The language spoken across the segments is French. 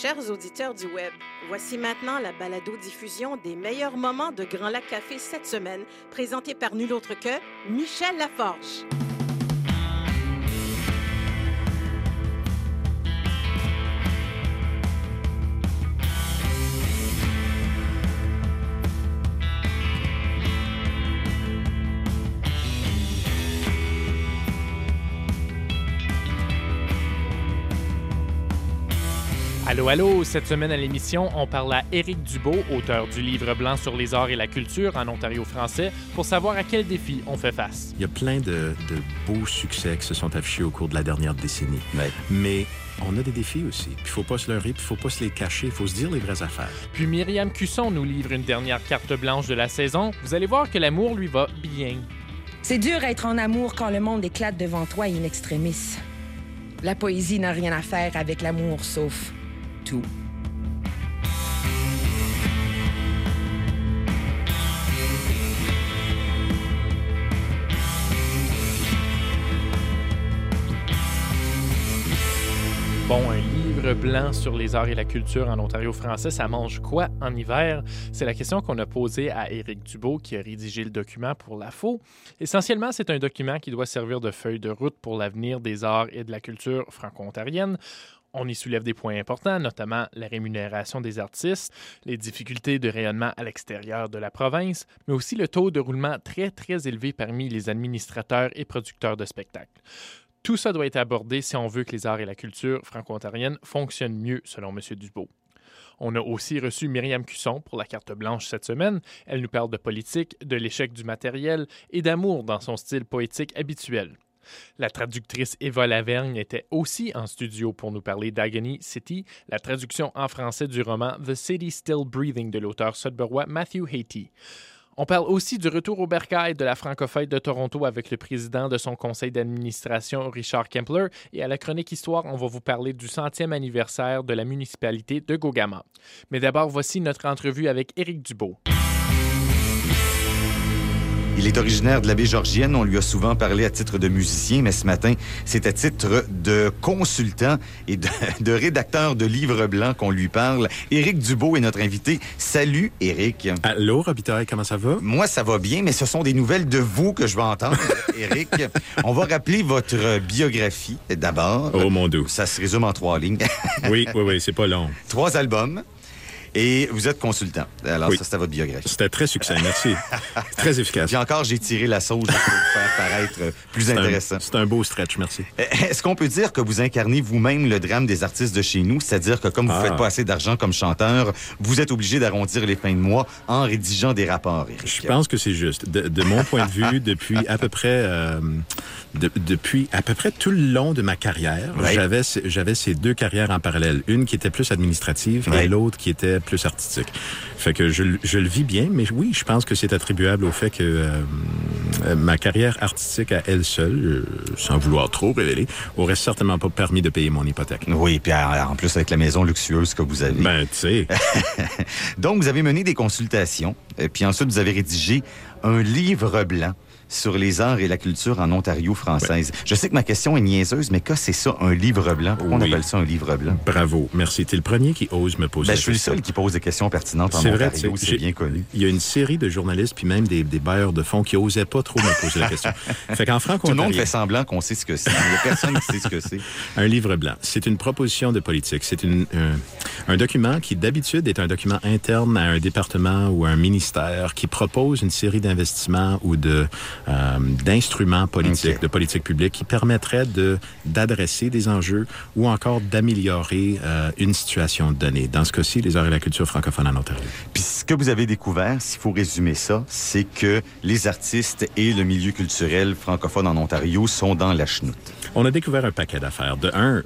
Chers auditeurs du web, voici maintenant la balado-diffusion des meilleurs moments de Grand Lac Café cette semaine, présentée par nul autre que Michel Laforge. Allô, allô! Cette semaine à l'émission, on parle à Éric Dubo, auteur du livre blanc sur les arts et la culture en Ontario français, pour savoir à quels défis on fait face. Il y a plein de, de beaux succès qui se sont affichés au cours de la dernière décennie. Ouais. Mais on a des défis aussi. Il faut pas se leurrer, puis il faut pas se les cacher, il faut se dire les vraies affaires. Puis Myriam Cusson nous livre une dernière carte blanche de la saison. Vous allez voir que l'amour lui va bien. C'est dur être en amour quand le monde éclate devant toi in extremis. La poésie n'a rien à faire avec l'amour sauf Bon, un livre blanc sur les arts et la culture en Ontario français, ça mange quoi en hiver? C'est la question qu'on a posée à Éric Dubo, qui a rédigé le document pour la FO. Essentiellement, c'est un document qui doit servir de feuille de route pour l'avenir des arts et de la culture franco-ontarienne. On y soulève des points importants, notamment la rémunération des artistes, les difficultés de rayonnement à l'extérieur de la province, mais aussi le taux de roulement très, très élevé parmi les administrateurs et producteurs de spectacles. Tout ça doit être abordé si on veut que les arts et la culture franco-ontarienne fonctionnent mieux, selon M. Dubo. On a aussi reçu Myriam Cusson pour la carte blanche cette semaine. Elle nous parle de politique, de l'échec du matériel et d'amour dans son style poétique habituel. La traductrice Eva Lavergne était aussi en studio pour nous parler d'Agony City, la traduction en français du roman The City Still Breathing de l'auteur sudburois Matthew Haiti. On parle aussi du retour au bercail de la francophonie de Toronto avec le président de son conseil d'administration, Richard Kempler. Et à la chronique Histoire, on va vous parler du centième anniversaire de la municipalité de Gogama. Mais d'abord, voici notre entrevue avec Éric Dubo. Il est originaire de la baie Georgienne. On lui a souvent parlé à titre de musicien, mais ce matin, c'est à titre de consultant et de, de rédacteur de livres blancs qu'on lui parle. Éric Dubo est notre invité. Salut, Éric. Allô, Robitaille, comment ça va? Moi, ça va bien, mais ce sont des nouvelles de vous que je vais entendre, Éric. On va rappeler votre biographie d'abord. Oh, mon doux. Ça se résume en trois lignes. Oui, oui, oui, c'est pas long. trois albums. Et vous êtes consultant. Alors, Oui. ça, c'était votre biographie. C'était très succès, merci. très efficace. Puis encore, j'ai tiré la sauce pour vous faire paraître plus intéressant. C'est un beau stretch, merci. Euh, Est-ce qu'on peut dire que vous incarnez vous-même le drame des artistes de chez nous? C'est-à-dire que comme vous ne Ah. faites pas assez d'argent comme chanteur, vous êtes obligé d'arrondir les fins de mois en rédigeant des rapports. Je pense que c'est juste. De, de mon point de vue, depuis à peu près euh, de- depuis à peu près tout le long de ma carrière, Ouais. j'avais ce- j'avais ces deux carrières en parallèle, une qui était plus administrative et l'autre qui était plus artistique. Fait que je, le- je le vis bien, mais oui, je pense que c'est attribuable au fait que euh, euh, ma carrière artistique à elle seule, euh, sans vouloir trop révéler, aurait certainement pas permis de payer mon hypothèque. Oui, puis en plus avec la maison luxueuse que vous avez. Ben, tu sais, Donc, vous avez mené des consultations, puis ensuite, vous avez rédigé un livre blanc sur les arts et la culture en Ontario française. Je sais que ma question est niaiseuse, mais que c'est ça, un livre blanc? Pourquoi on appelle ça un livre blanc? bravo, merci. T'es le premier qui ose me poser Ben, je suis le seul qui pose des questions pertinentes en C'est vrai, Ontario, c'est bien connu. Il y a une série de journalistes puis même des, des bailleurs de fonds qui osaient pas trop me poser la question. Fait qu'en franco Tout le monde fait semblant qu'on sait ce que c'est. Il n'y a personne qui sait ce que c'est. un livre blanc, c'est une proposition de politique. C'est une, un, un document qui d'habitude est un document interne à un département ou à un ministère qui propose une série d'investissements ou de euh, d'instruments politiques, de politique publique qui permettraient de d'adresser des enjeux ou encore d'améliorer euh, une situation donnée. Dans ce cas-ci, les arts et la culture francophone en Ontario. Puis ce que vous avez découvert, s'il faut résumer ça, c'est que les artistes et le milieu culturel francophone en Ontario sont dans la chenoute. On a découvert un paquet d'affaires. De un, euh,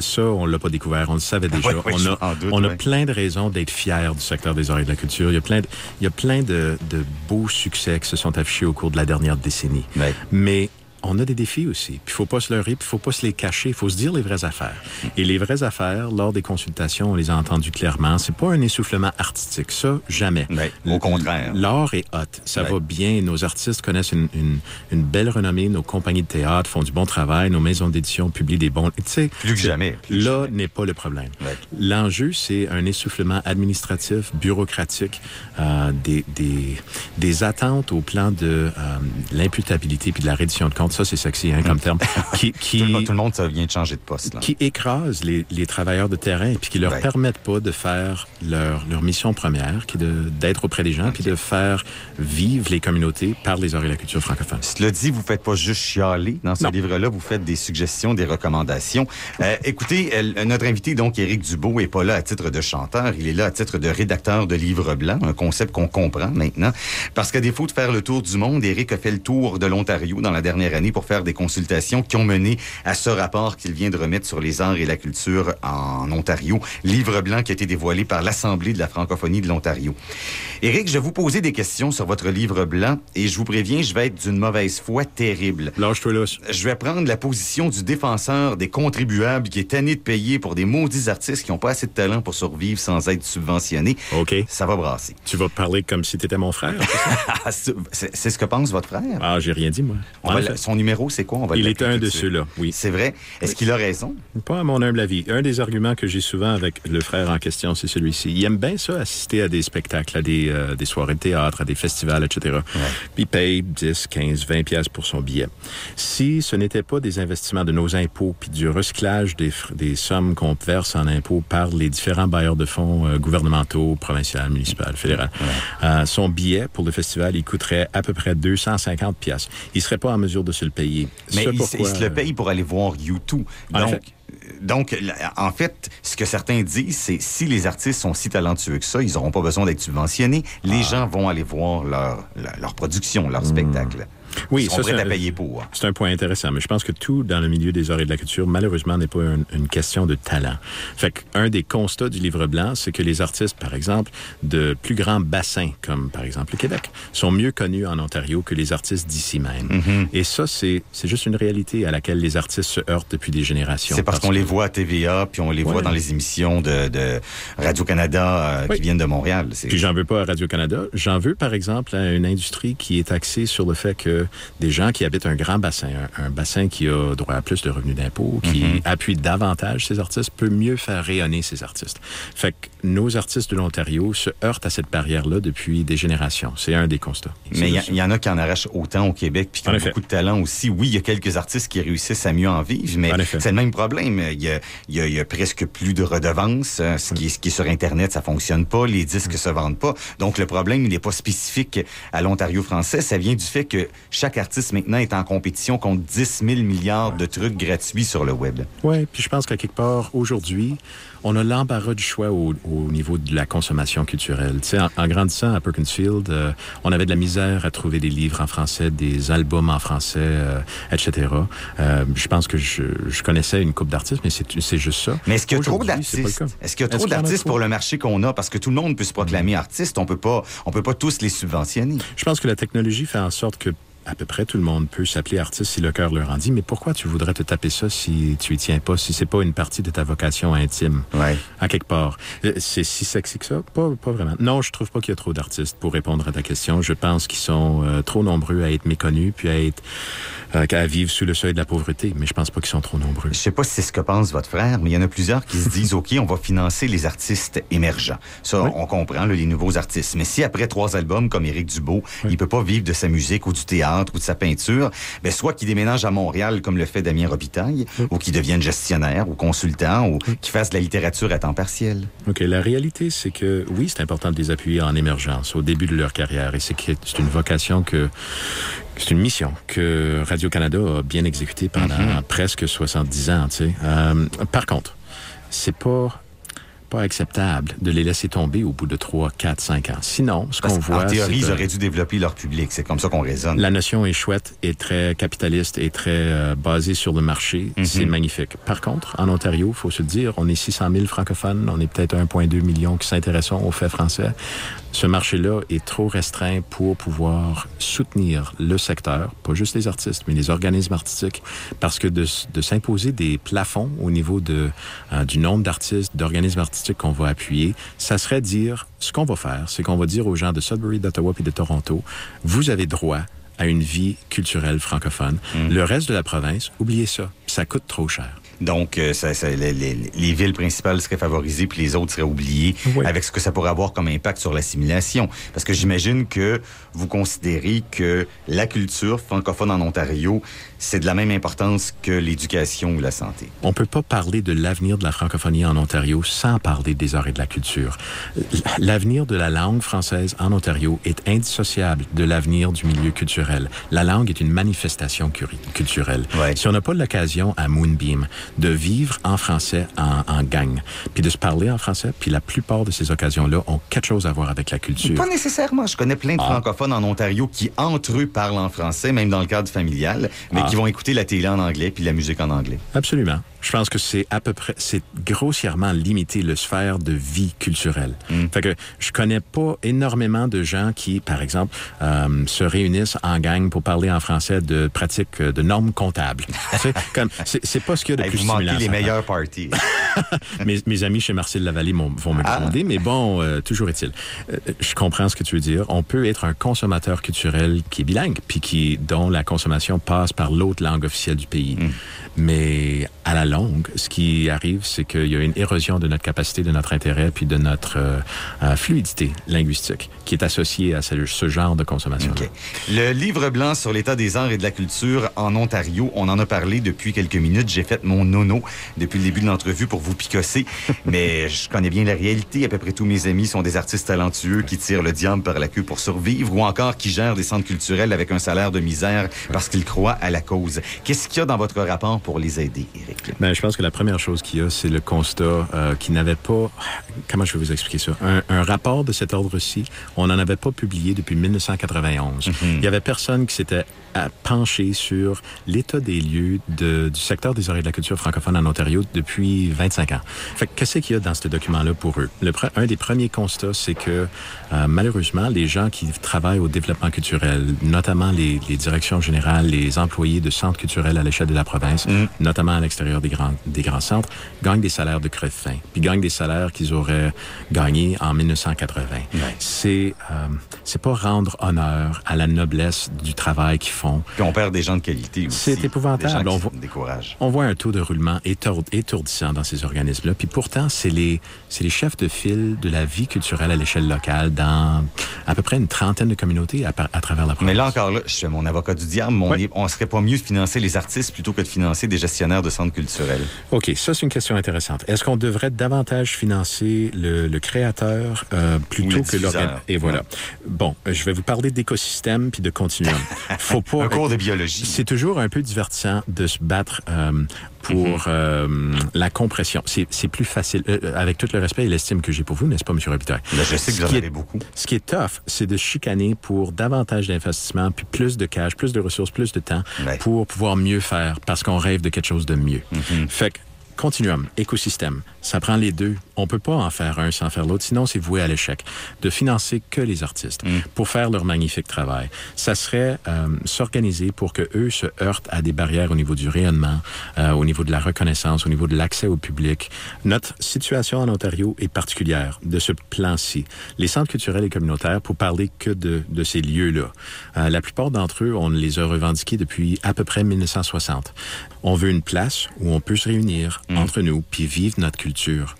ça, on l'a pas découvert, on le savait déjà. Ouais, ouais, on a, doute, on a ouais. plein de raisons d'être fiers du secteur des arts et de la culture. Il y a plein de, il y a plein de, de beaux succès qui se sont affichés au cours de la dernière décennie. Ouais. Mais on a des défis aussi. Puis faut pas se leurrer, puis faut pas se les cacher, il faut se dire les vraies affaires. Et les vraies affaires, lors des consultations, on les a entendues clairement. C'est pas un essoufflement artistique, ça, jamais. Ben, au contraire. L'art est hot, ça Ouais. va bien. Nos artistes connaissent une, une, une belle renommée, nos compagnies de théâtre font du bon travail, nos maisons d'édition publient des bons... Tu sais, Plus que jamais. Plus Là n'est pas le problème. Ouais. L'enjeu, c'est un essoufflement administratif, bureaucratique, euh, des, des, des attentes au plan de euh, l'imputabilité puis de la reddition de comptes. Ça, c'est sexy hein, comme terme. Qui, qui, Tout, le, monde- tout le monde, ça vient de changer de poste. Là. qui écrase les, les travailleurs de terrain puis qui leur Ouais. permettent pas de faire leur, leur mission première, qui est de- d'être auprès des gens puis de faire vivre les communautés par les arts et la culture francophone. Cela dit, vous faites pas juste chialer dans ce livre-là, vous faites des suggestions, des recommandations. Euh, écoutez, euh, notre invité, donc, Éric Dubo, est pas là à titre de chanteur, il est là à titre de rédacteur de livre blanc, un concept qu'on comprend maintenant. Parce qu'à défaut de faire le tour du monde, Éric a fait le tour de l'Ontario dans la dernière année pour faire des consultations qui ont mené à ce rapport qu'il vient de remettre sur les arts et la culture en Ontario, livre blanc qui a été dévoilé par l'Assemblée de la francophonie de l'Ontario. Éric, je vais vous poser des questions sur votre livre blanc et je vous préviens, je vais être d'une mauvaise foi terrible. Lâche-toi là. Je vais prendre la position du défenseur des contribuables qui est tanné de payer pour des maudits artistes qui n'ont pas assez de talent pour survivre sans être subventionnés. OK. Ça va brasser. Tu vas parler comme si tu étais mon frère. Ah, c'est ce que pense votre frère? ah, j'ai rien dit, moi. On va son numéro, c'est quoi? On va Il est un de ceux-là, oui. C'est vrai? Est-ce qu'il a raison? Pas à mon humble avis. Un des arguments que j'ai souvent avec le frère en question, c'est celui-ci. Il aime bien ça, assister à des spectacles, à des, euh, des soirées de théâtre, à des festivals, etc. Puis il paye 10, 15, 20 pièces pour son billet. Si ce n'était pas des investissements de nos impôts, puis du recyclage des, des sommes qu'on verse en impôts par les différents bailleurs de fonds euh, gouvernementaux, provinciaux, municipaux, fédéraux, euh, son billet pour le festival, il coûterait à peu près 250 pièces. Il serait pas en mesure de se le payer. Mais Ce il, pourquoi- il se le paye pour aller voir YouTube. En Donc, effet. donc, en fait, ce que certains disent, c'est si les artistes sont si talentueux que ça, ils n'auront pas besoin d'être subventionnés. Les Ah. gens vont aller voir leur, leur, leur production, leur spectacle. Oui, sont ça, prêts à un- payer pour. C'est un point intéressant, mais je pense que tout dans le milieu des arts et de la culture, malheureusement, n'est pas un- une question de talent. Fait qu'un des constats du livre blanc, c'est que les artistes, par exemple, de plus grands bassins, comme par exemple le Québec, sont mieux connus en Ontario que les artistes d'ici même. Mm-hmm. Et ça, c'est c'est juste une réalité à laquelle les artistes se heurtent depuis des générations. C'est parce qu'on que- les voit à TVA, puis on les voit dans les émissions de, de Radio-Canada euh, Oui. qui viennent de Montréal. Puis j'en veux pas à Radio-Canada. J'en veux, par exemple, à une industrie qui est axée sur le fait que des gens qui habitent un grand bassin, un, un bassin qui a droit à plus de revenus d'impôts, qui Mhm. appuie davantage ces artistes, peut mieux faire rayonner ces artistes. Fait que nos artistes de l'Ontario se heurtent à cette barrière-là depuis des générations. C'est un des constats. Mais il y, en a qui en arrachent autant au Québec, puis qui En ont effet. beaucoup de talent aussi. Oui, il y a quelques artistes qui réussissent à mieux en vivre, mais c'est le même problème. Il y, a, y y presque plus de redevances. euh, Ce qui, est, ce qui est sur Internet, ça fonctionne pas. Les disques se vendent pas. Donc, le problème, il n'est pas spécifique à l'Ontario français. Ça vient du fait que chaque artiste maintenant est en compétition contre 10 000 milliards de trucs gratuits sur le web. Oui, puis je pense qu'à quelque part, aujourd'hui, on a l'embarras du choix au, au niveau de la consommation culturelle. Tu sais, en, en grandissant à Perkinsfield, euh, on avait de la misère à trouver des livres en français, des albums en français, euh, etc. Euh, je pense que je, je connaissais une coupe d'artistes, mais c'est c'est juste ça. Mais est-ce qu'il y a trop le d'artistes? Est-ce qu'il y a trop d'artistes pour le marché qu'on a? Parce que tout le monde peut se proclamer artiste. On peut pas, on peut pas tous les subventionner. Je pense que la technologie fait en sorte que à peu près tout le monde peut s'appeler artiste si le cœur leur en dit. Mais pourquoi tu voudrais te taper ça si tu y tiens pas, si c'est pas une partie de ta vocation intime? Ouais. à quelque part. Euh, C'est si sexy que ça? Pas, pas vraiment. Non, je trouve pas qu'il y a trop d'artistes pour répondre à ta question. Je pense qu'ils sont euh, trop nombreux à être méconnus puis à être euh, à vivre sous le seuil de la pauvreté, mais je pense pas qu'ils sont trop nombreux. Je sais pas si c'est ce que pense votre frère, mais il y en a plusieurs qui se disent, OK, on va financer les artistes émergents. Ça, Oui. on comprend, là, les nouveaux artistes. Mais si après trois albums comme Éric Dubo, il peut pas vivre de sa musique ou du théâtre ou de sa peinture, ben, soit qu'il déménage à Montréal comme le fait Damien Robitaille, ou qu'il devienne gestionnaire ou consultant, ou qu'il fasse de la littérature à temps partiel. OK, la réalité, c'est que oui, c'est important de les appuyer en émergence au début de leur carrière et c'est une vocation que c'est une mission que Radio-Canada a bien exécutée pendant presque 70 ans, tu sais. Euh, par contre, c'est pas pas acceptable de les laisser tomber au bout de 3, 4, 5 ans. Sinon, ce qu'on voit, théorie, c'est ils auraient dû développer leur public. C'est comme ça qu'on raisonne. La notion est chouette, est très capitaliste, est très euh, basée sur le marché. Mhm. C'est magnifique. Par contre, en Ontario, faut se le dire, on est 600 000 francophones, on est peut-être 1,2 million qui s'intéressent aux faits français. Ce marché-là est trop restreint pour pouvoir soutenir le secteur, pas juste les artistes, mais les organismes artistiques, parce que de, de s'imposer des plafonds au niveau de, euh, du nombre d'artistes, d'organismes artistiques qu'on va appuyer, ça serait dire, ce qu'on va faire, c'est qu'on va dire aux gens de Sudbury, d'Ottawa et de Toronto, vous avez droit à une vie culturelle francophone. Le reste de la province, oubliez ça, ça coûte trop cher. Donc, euh, ça, ça- les, les- les villes principales seraient favorisées, puis les autres seraient oubliées, Oui. avec ce que ça pourrait avoir comme impact sur l'assimilation. Parce que j'imagine que vous considérez que la culture francophone en Ontario, c'est de la même importance que l'éducation ou la santé. On peut pas parler de l'avenir de la francophonie en Ontario sans parler des arts et de la culture. L'avenir de la langue française en Ontario est indissociable de l'avenir du milieu culturel. La langue est une manifestation culturelle. Ouais. Si on n'a pas l'occasion à Moonbeam de vivre en français en, en gang, puis de se parler en français, puis la plupart de ces occasions-là ont quelque chose à voir avec la culture. Pas nécessairement. Je connais plein de Ah. francophones en Ontario qui, entre eux, parlent en français, même dans le cadre familial, mais Ah. qui vont écouter la télé en anglais puis la musique en anglais. Absolument. Je pense que c'est à peu près, c'est grossièrement limité le sphère de vie culturelle. Fait que je connais pas énormément de gens qui, par exemple, euh, se réunissent en gang pour parler en français de pratiques euh, de normes comptables. Comme c'est c'est pas ce qu'il y a de Hey, plus vous stimulant. les à faire. meilleurs parties. mes, mes amis chez Marcel Lavallée vont me Ah. gronder, mais bon, euh, toujours est-il. Euh, je comprends ce que tu veux dire. On peut être un consommateur culturel qui est bilingue, puis qui dont la consommation passe par l'autre langue officielle du pays. Mm. Mais à la longue, ce qui arrive, c'est qu'il y a une érosion de notre capacité, de notre intérêt, puis de notre euh, euh, fluidité linguistique qui est associée à ce, ce genre de consommation. OK. Le livre blanc sur l'état des arts et de la culture en Ontario, on en a parlé depuis quelques minutes. J'ai fait mon nono depuis le début de l'entrevue pour vous picosser, mais je connais bien la réalité. À peu près tous mes amis sont des artistes talentueux qui tirent le diable par la queue pour survivre ou encore qui gèrent des centres culturels avec un salaire de misère parce qu'ils croient à la cause. Qu'est-ce qu'il y a dans votre rapport pour les aider, Éric? Ben, je pense que la première chose qu'il y a, c'est le constat euh, qu'il n'avait pas... Comment je vais vous expliquer ça? Un, un rapport de cet ordre-ci, on n'en avait pas publié depuis 1991. Il y avait personne qui s'était euh, penché sur l'état des lieux de, du secteur des arts et de la culture francophone en Ontario depuis 25 ans. Fait que qu'est-ce qu'il y a dans ce document-là pour eux? Le un des premiers constats, c'est que euh, malheureusement, les gens qui travaillent au développement culturel, notamment les, les directions générales, les employés de centres culturels à l'échelle de la province, notamment à l'extérieur des grands, des grands centres, gagnent des salaires de crève-fin, puis gagnent des salaires qu'ils auraient gagnés en 1980. C'est euh, c'est pas rendre honneur à la noblesse du travail qu'ils font. Puis on perd des gens de qualité aussi. C'est épouvantable. Des gens On voit- se découragent. On voit un taux de roulement étour- étourdissant dans ces organismes-là. Puis pourtant, c'est les, c'est les chefs de file de la vie culturelle à l'échelle locale dans à peu près une trentaine de communautés à, travers la province. Mais là encore, là, je fais mon avocat du diable. mais on, Ouais. est- on serait pas mieux de financer les artistes plutôt que de financer des gestionnaires de centres culturels. OK, ça, c'est une question intéressante. Est-ce qu'on devrait davantage financer le, le créateur euh, plutôt que l'organisme? Et voilà. Bon, je vais vous parler d'écosystème puis de continuum. Faut pas... Un cours de biologie. C'est toujours un peu divertissant de se battre euh, pour euh, la compression. C'est plus facile. Avec tout le respect et l'estime que j'ai pour vous, n'est-ce pas, M. Robitaille? Là, je sais que vous en avez beaucoup. Ce qui est tough, c'est de chicaner pour davantage d'investissement, puis plus de cash, plus de ressources, plus de temps Ouais. pour pouvoir mieux faire parce qu'on rêve de quelque chose de mieux. Fait que Continuum, écosystème, ça prend les deux. On peut pas en faire un sans faire l'autre, sinon c'est voué à l'échec. De financer que les artistes pour faire leur magnifique travail, ça serait euh, s'organiser pour que eux se heurtent à des barrières au niveau du rayonnement, euh, au niveau de la reconnaissance, au niveau de l'accès au public. Notre situation en Ontario est particulière de ce plan-ci. Les centres culturels et communautaires, pour parler que de, de ces lieux-là, euh, la plupart d'entre eux, on les a revendiqués depuis à peu près 1960. On veut une place où on peut se réunir entre nous puis vivre notre culture.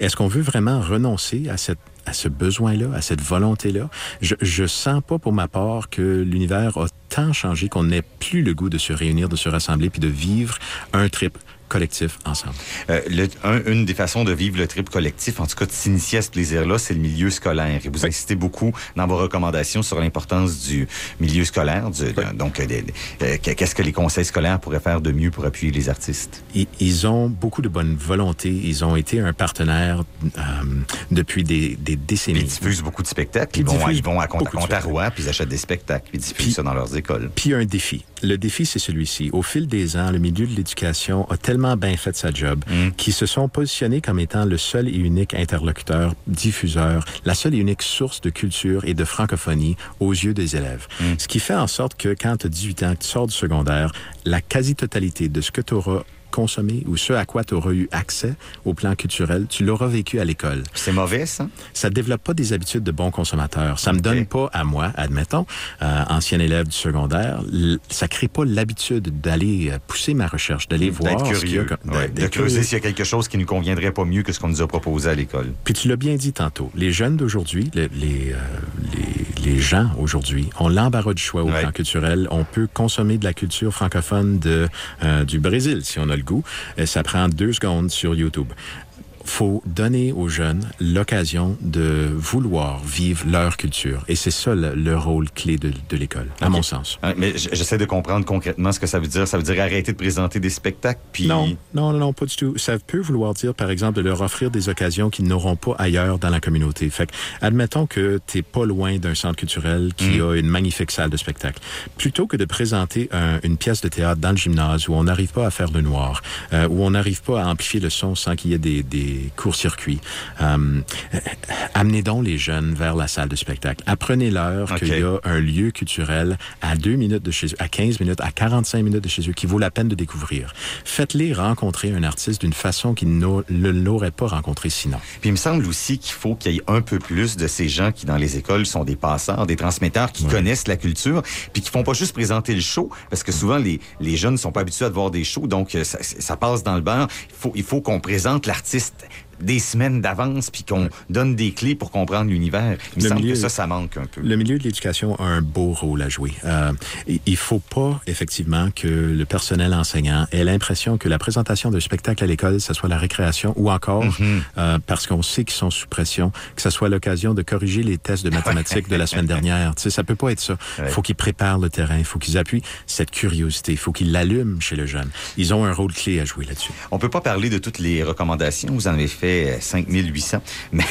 Est-ce qu'on veut vraiment renoncer à cette à ce besoin-là, à cette volonté-là? Je, je sens pas pour ma part que l'univers a tant changé qu'on n'ait plus le goût de se réunir, de se rassembler puis de vivre un trip collectif ensemble. Euh, le- un- une des façons de vivre le trip collectif, en tout cas de s'initier à ce plaisir-là, c'est le milieu scolaire. Et vous insistez beaucoup dans vos recommandations sur l'importance du milieu scolaire. du- donc, euh, qu'est-ce que les conseils scolaires pourraient faire de mieux pour appuyer les artistes? Ils, ils ont beaucoup de bonne volonté. Ils ont été un partenaire euh, depuis des, des Puis décennies. ils diffusent beaucoup de spectacles. Ils Ils vont, ils vont à, Contarois, puis ils achètent des spectacles, puis ils diffusent Puis- ça dans leurs écoles. Puis un défi. Le défi, c'est celui-ci. Au fil des ans, le milieu de l'éducation a tellement tellement bien fait sa job, Mm. qui se sont positionnés comme étant le seul et unique interlocuteur, diffuseur, la seule et unique source de culture et de francophonie aux yeux des élèves. Ce qui fait en sorte que quand tu as 18 ans, que tu sors du secondaire, la quasi-totalité de ce que tu auras consommé ou ce à quoi tu auras eu accès au plan culturel, tu l'auras vécu à l'école. C'est mauvais, ça? Ça développe pas des habitudes de bons consommateurs. Ça me Ok. donne pas à moi, admettons, euh, ancien élève du secondaire, ça crée pas l'habitude d'aller euh, pousser ma recherche, d'aller voir D'être a curieux. Ouais, d'être de creuser s'il y a quelque chose qui nous conviendrait pas mieux que ce qu'on nous a proposé à l'école. Puis tu l'as bien dit tantôt, les jeunes d'aujourd'hui, les, les, euh, les, les gens aujourd'hui ont l'embarras du choix au Ouais. plan culturel. On peut consommer de la culture francophone de, euh, du Brésil, si on a le Et ça prend deux secondes sur YouTube. Faut donner aux jeunes l'occasion de vouloir vivre leur culture. Et c'est ça le, le rôle clé de, de l'école, à mon sens. Hein, Mais j'essaie de comprendre concrètement ce que ça veut dire. Ça veut dire arrêter de présenter des spectacles, puis... Non, non, non, pas du tout. Ça peut vouloir dire, par exemple, de leur offrir des occasions qu'ils n'auront pas ailleurs dans la communauté. Fait que, admettons que tu pas loin d'un centre culturel qui a une magnifique salle de spectacle. Plutôt que de présenter un- une pièce de théâtre dans le gymnase où on n'arrive pas à faire le noir, euh, où on n'arrive pas à amplifier le son sans qu'il y ait des, des courts-circuits, euh, amenez donc les jeunes vers la salle de spectacle. Apprenez-leur Ok. qu'il y a un lieu culturel à deux minutes de chez eux, à 15 minutes, à 45 minutes de chez eux, qui vaut la peine de découvrir. Faites-les rencontrer un artiste d'une façon qu'ils ne l'auraient pas rencontré sinon. Puis il me semble aussi qu'il faut qu'il y ait un peu plus de ces gens qui, dans les écoles, sont des passeurs, des transmetteurs, qui connaissent la culture, puis qui font pas juste présenter le show, parce que souvent, les, les jeunes ne sont pas habitués à voir des shows, donc euh, ça, ça passe dans le beurre. Il faut, il faut qu'on présente l'artiste des semaines d'avance, puis qu'on donne des clés pour comprendre l'univers. Il me Le semble milieu- que ça, ça manque un peu. Le milieu de l'éducation a un beau rôle à jouer. Euh, il- faut pas, effectivement, que le personnel enseignant ait l'impression que la présentation d'un spectacle à l'école, ce soit la récréation ou encore, euh, parce qu'on sait qu'ils sont sous pression, que ce soit l'occasion de corriger les tests de mathématiques de la semaine dernière. Tu sais, ça peut pas être ça. Il Ouais. faut qu'ils préparent le terrain, il faut qu'ils appuient cette curiosité, il faut qu'ils l'allument chez le jeune. Ils ont un rôle clé à jouer là-dessus. On peut pas parler de toutes les recommandations. Vous en avez fait euh, 5800. Mais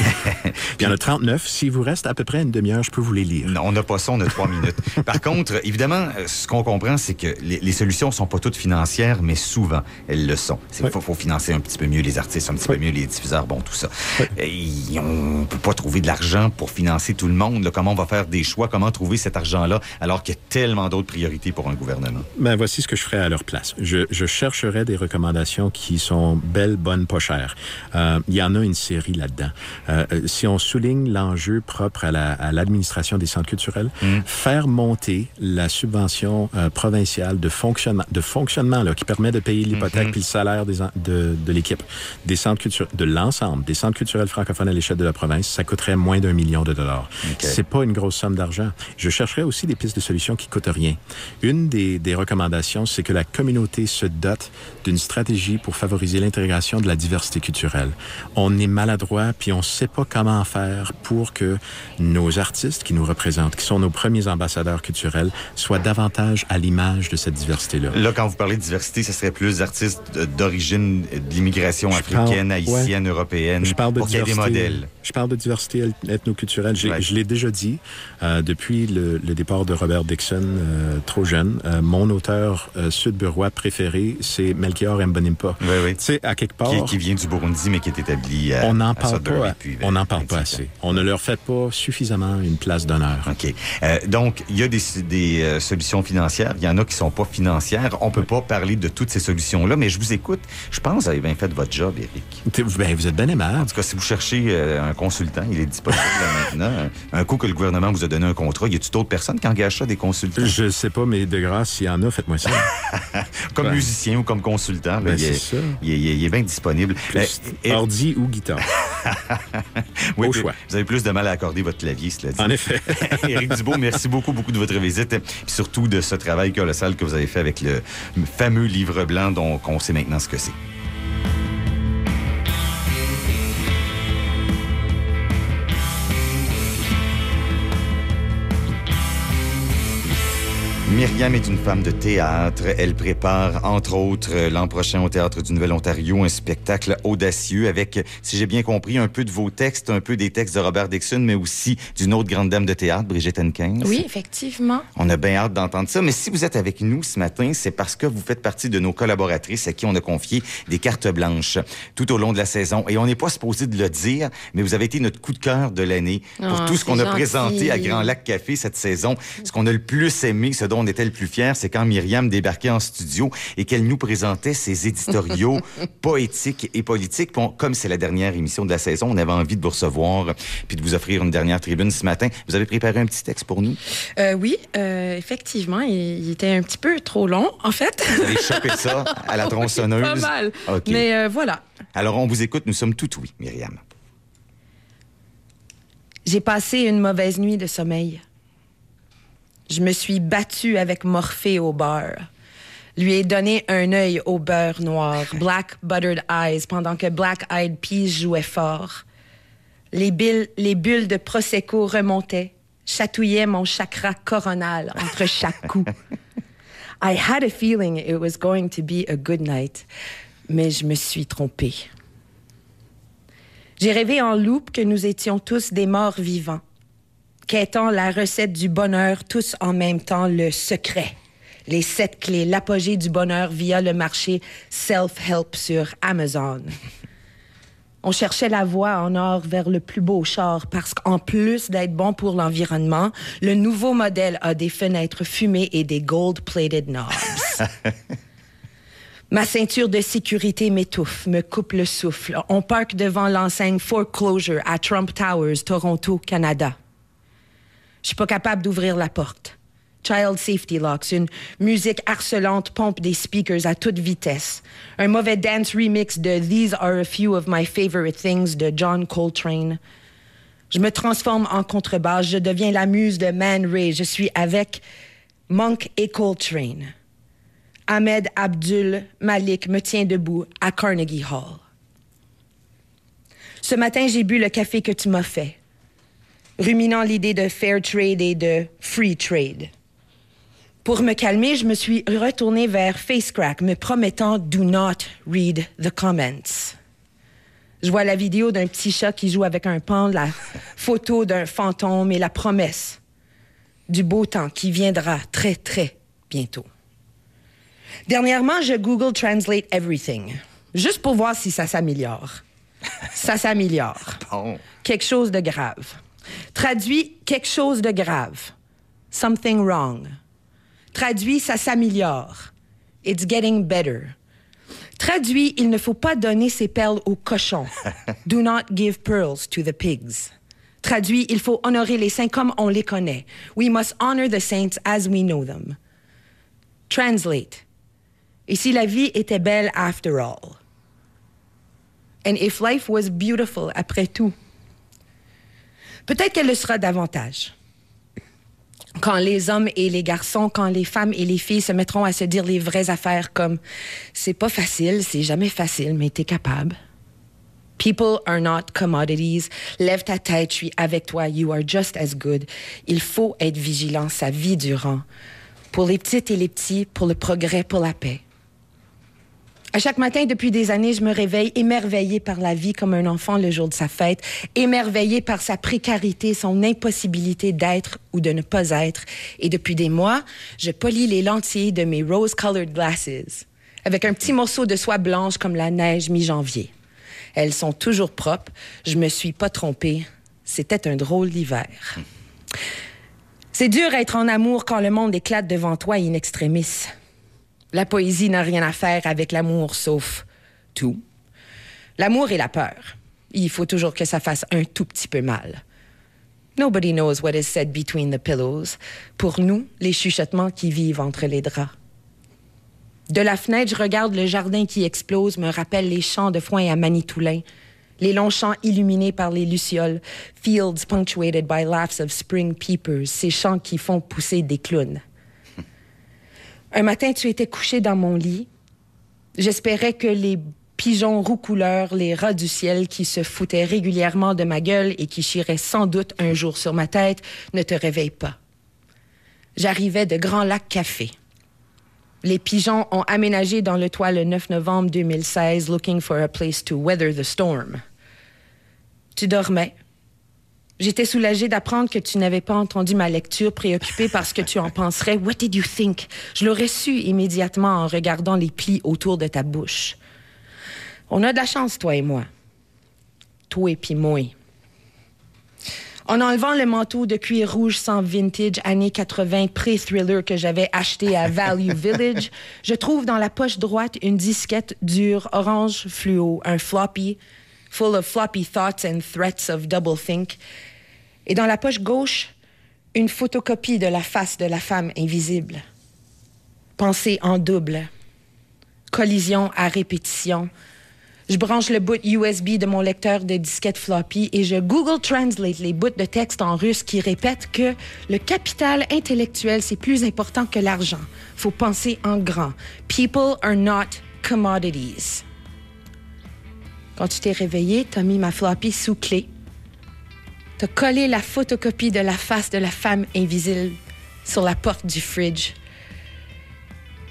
Il y en a 39. S'il vous reste à peu près une demi-heure, je peux vous les lire. Non, on n'a pas ça, on a trois minutes. Par contre, évidemment, euh, ce qu'on comprend, c'est que les, les solutions sont pas toutes financières, mais souvent, elles le sont. Il Oui. faut, faut financer un petit peu mieux les artistes, un petit Oui. peu mieux les diffuseurs, bon, tout ça. Et on peut pas trouver de l'argent pour financer tout le monde. là. Comment on va faire des choix? Comment trouver cet argent-là alors qu'il y a tellement d'autres priorités pour un gouvernement? Ben, voici ce que je ferais à leur place. Je, je chercherais des recommandations qui sont belles, bonnes, pas chères. Euh, Il y en a une série là-dedans. Euh, euh, si on souligne l'enjeu propre à la- à l'administration des centres culturels, faire monter la subvention euh, provinciale de fonctionnement, de fonctionnement là, qui permet de payer l'hypothèque puis le salaire des, de, de l'équipe, des centres culturels, de l'ensemble des centres culturels francophones à l'échelle de la province, ça coûterait moins d'un million de dollars. OK. C'est pas une grosse somme d'argent. Je chercherais aussi des pistes de solutions qui coûtent rien. Une des, des recommandations, c'est que la communauté se dote d'une stratégie pour favoriser l'intégration de la diversité culturelle. On est maladroit, puis on sait pas comment faire pour que nos artistes qui nous représentent, qui sont nos premiers ambassadeurs culturels, soient davantage à l'image de cette diversité-là. Là, quand vous parlez de diversité, ce serait plus d'artistes de- d'origine euh, de l'immigration parle- africaine, ouais. haïtienne, européenne, Je parle de pour qu'il y ait des diversité. modèles. Je parle de diversité eth- ethnoculturelle. Ouais. Je l'ai déjà dit euh, depuis le, le départ de Robert Dixon, euh, trop jeune. euh, mon auteur euh, sud-burois préféré, c'est Melchior Mbonimpa. Oui, oui. Tu sais, à quelque part, Qui, qui vient du Burundi, mais qui est à on n'en parle pas. On n'en parle pas 25 ans. assez. On ne leur fait pas suffisamment une place d'honneur. OK. Euh, donc, il y a des, des euh, solutions financières. Il y en a qui sont pas financières. On peut pas parler de toutes ces solutions-là, mais je vous écoute. Je pense que vous avez bien fait votre job, Eric. T'es- Ben, vous êtes bien aimable. En tout cas, si vous cherchez euh, un consultant, il est disponible maintenant. Un coup que le gouvernement vous a donné un contrat, y a-tu d'autres personnes qui engagent ça, des consultants? Je sais pas, mais de grâce, s'il y en a, faites-moi ça. Comme Ben. musicien ou comme consultant, là, Ben, il, est, c'est ça. il est- il est- il est bien disponible. Plus Euh, ordi ou guitare. oui, au choix. Vous avez plus de mal à accorder votre clavier, cela dit. En effet. Éric Dubo, merci beaucoup, beaucoup de votre visite et surtout de ce travail colossal que vous avez fait avec le fameux livre blanc dont on sait maintenant ce que c'est. Myriam est une femme de théâtre. Elle prépare, entre autres, euh, l'an prochain au Théâtre du Nouvel-Ontario, un spectacle audacieux avec, si j'ai bien compris, un peu de vos textes, un peu des textes de Robert Dixon, mais aussi d'une autre grande dame de théâtre, Brigitte Henkins. Oui, effectivement. On a bien hâte d'entendre ça. Mais si vous êtes avec nous ce matin, c'est parce que vous faites partie de nos collaboratrices à qui on a confié des cartes blanches tout au long de la saison. Et on n'est pas supposé de le dire, mais vous avez été notre coup de cœur de l'année pour Ah, tout ce qu'on a présenté à Grand Lac Café cette saison. Ce qu'on a le plus aimé, ce dont on était le plus fier, c'est quand Myriam débarquait en studio et qu'elle nous présentait ses éditoriaux poétiques et politiques. Bon, comme c'est la dernière émission de la saison, on avait envie de vous recevoir puis de vous offrir une dernière tribune ce matin. Vous avez préparé un petit texte pour nous? Euh, oui, euh, effectivement, il, il était un petit peu trop long, en fait. Vous allez choper ça à la tronçonneuse. Pas mal. Mais euh, voilà. Alors, on vous écoute. Nous sommes tout oui, Myriam. J'ai passé une mauvaise nuit de sommeil. Je me suis battue avec Morphée au beurre. Lui ai donné un œil au beurre noir, Black Buttered Eyes, pendant que Black Eyed Peas jouait fort. Les, billes- les bulles de Prosecco remontaient, chatouillaient mon chakra coronal entre chaque coup. I had a feeling it was going to be a good night, mais je me suis trompée. J'ai rêvé en loupe que nous étions tous des morts vivants, quêtant la recette du bonheur tous en même temps, le secret, les sept clés, l'apogée du bonheur via le marché self-help sur Amazon. On cherchait la voie en or vers le plus beau char parce qu'en plus d'être bon pour l'environnement, le nouveau modèle a des fenêtres fumées et des gold-plated knobs. Ma ceinture de sécurité m'étouffe, me coupe le souffle. On parque devant l'enseigne Foreclosure à Trump Towers, Toronto, Canada. Je suis pas capable d'ouvrir la porte. Child Safety Locks, une musique harcelante pompe des speakers à toute vitesse. Un mauvais dance remix de These Are a Few of My Favorite Things de John Coltrane. Je me transforme en contrebasse, je deviens la muse de Man Ray. Je suis avec Monk et Coltrane. Ahmed Abdul Malik me tient debout à Carnegie Hall. Ce matin, j'ai bu le café que tu m'as fait, ruminant l'idée de fair trade et de free trade. Pour me calmer, je me suis retournée vers Facecrack, me promettant Do not read the comments. Je vois la vidéo d'un petit chat qui joue avec un pan, la photo d'un fantôme et la promesse du beau temps qui viendra très, très bientôt. Dernièrement, je Google Translate Everything, juste pour voir si ça s'améliore. Ça s'améliore. Bon. Quelque chose de grave. Traduit quelque chose de grave. Something wrong. Traduit ça s'améliore. It's getting better. Traduit il ne faut pas donner ses perles aux cochons. Do not give pearls to the pigs. Traduit il faut honorer les saints comme on les connaît. We must honor the saints as we know them. Translate. Et si la vie était belle after all? And if life was beautiful après tout? Peut-être qu'elle le sera davantage. Quand les hommes et les garçons, quand les femmes et les filles se mettront à se dire les vraies affaires comme c'est pas facile, c'est jamais facile, mais t'es capable. People are not commodities. Lève ta tête, je suis avec toi. You are just as good. Il faut être vigilant sa vie durant. Pour les petites et les petits, pour le progrès, pour la paix. À chaque matin, depuis des années, je me réveille émerveillée par la vie comme un enfant le jour de sa fête, émerveillée par sa précarité, son impossibilité d'être ou de ne pas être. Et depuis des mois, je polis les lentilles de mes rose-colored glasses avec un petit morceau de soie blanche comme la neige mi-janvier. Elles sont toujours propres. Je me suis pas trompée. C'était un drôle d'hiver. C'est dur être en amour quand le monde éclate devant toi in extremis. La poésie n'a rien à faire avec l'amour sauf tout. L'amour et la peur. Il faut toujours que ça fasse un tout petit peu mal. Nobody knows what is said between the pillows. Pour nous, les chuchotements qui vivent entre les draps. De la fenêtre, je regarde le jardin qui explose, me rappelle les champs de foin à Manitoulin, les longs champs illuminés par les lucioles, fields punctuated by laughs of spring peepers, ces champs qui font pousser des clowns. Un matin, tu étais couché dans mon lit. J'espérais que les pigeons roux-couleurs, les rats du ciel qui se foutaient régulièrement de ma gueule et qui chiraient sans doute un jour sur ma tête ne te réveillent pas. J'arrivais de Grand Lac Café. Les pigeons ont aménagé dans le toit le 9 novembre 2016, looking for a place to weather the storm. Tu dormais? J'étais soulagée d'apprendre que tu n'avais pas entendu ma lecture, préoccupée par ce que tu en penserais. What did you think? Je l'aurais su immédiatement en regardant les plis autour de ta bouche. On a de la chance, toi et moi. Toi et puis moi. En enlevant le manteau de cuir rouge sans vintage années 80 pré-thriller que j'avais acheté à Value Village, je trouve dans la poche droite une disquette dure orange fluo, un floppy, full of floppy thoughts and threats of doublethink. Et dans la poche gauche, une photocopie de la face de la femme invisible. Pensée en double. Collision à répétition je branche le bout USB de mon lecteur de disquette floppy et je Google Translate les bouts de texte en russe qui répètent que le capital intellectuel, c'est plus important que l'argent. Faut penser en grand. People are not commodities. Quand tu t'es réveillé, t'as mis ma floppy sous clé. T'as collé la photocopie de la face de la femme invisible sur la porte du fridge.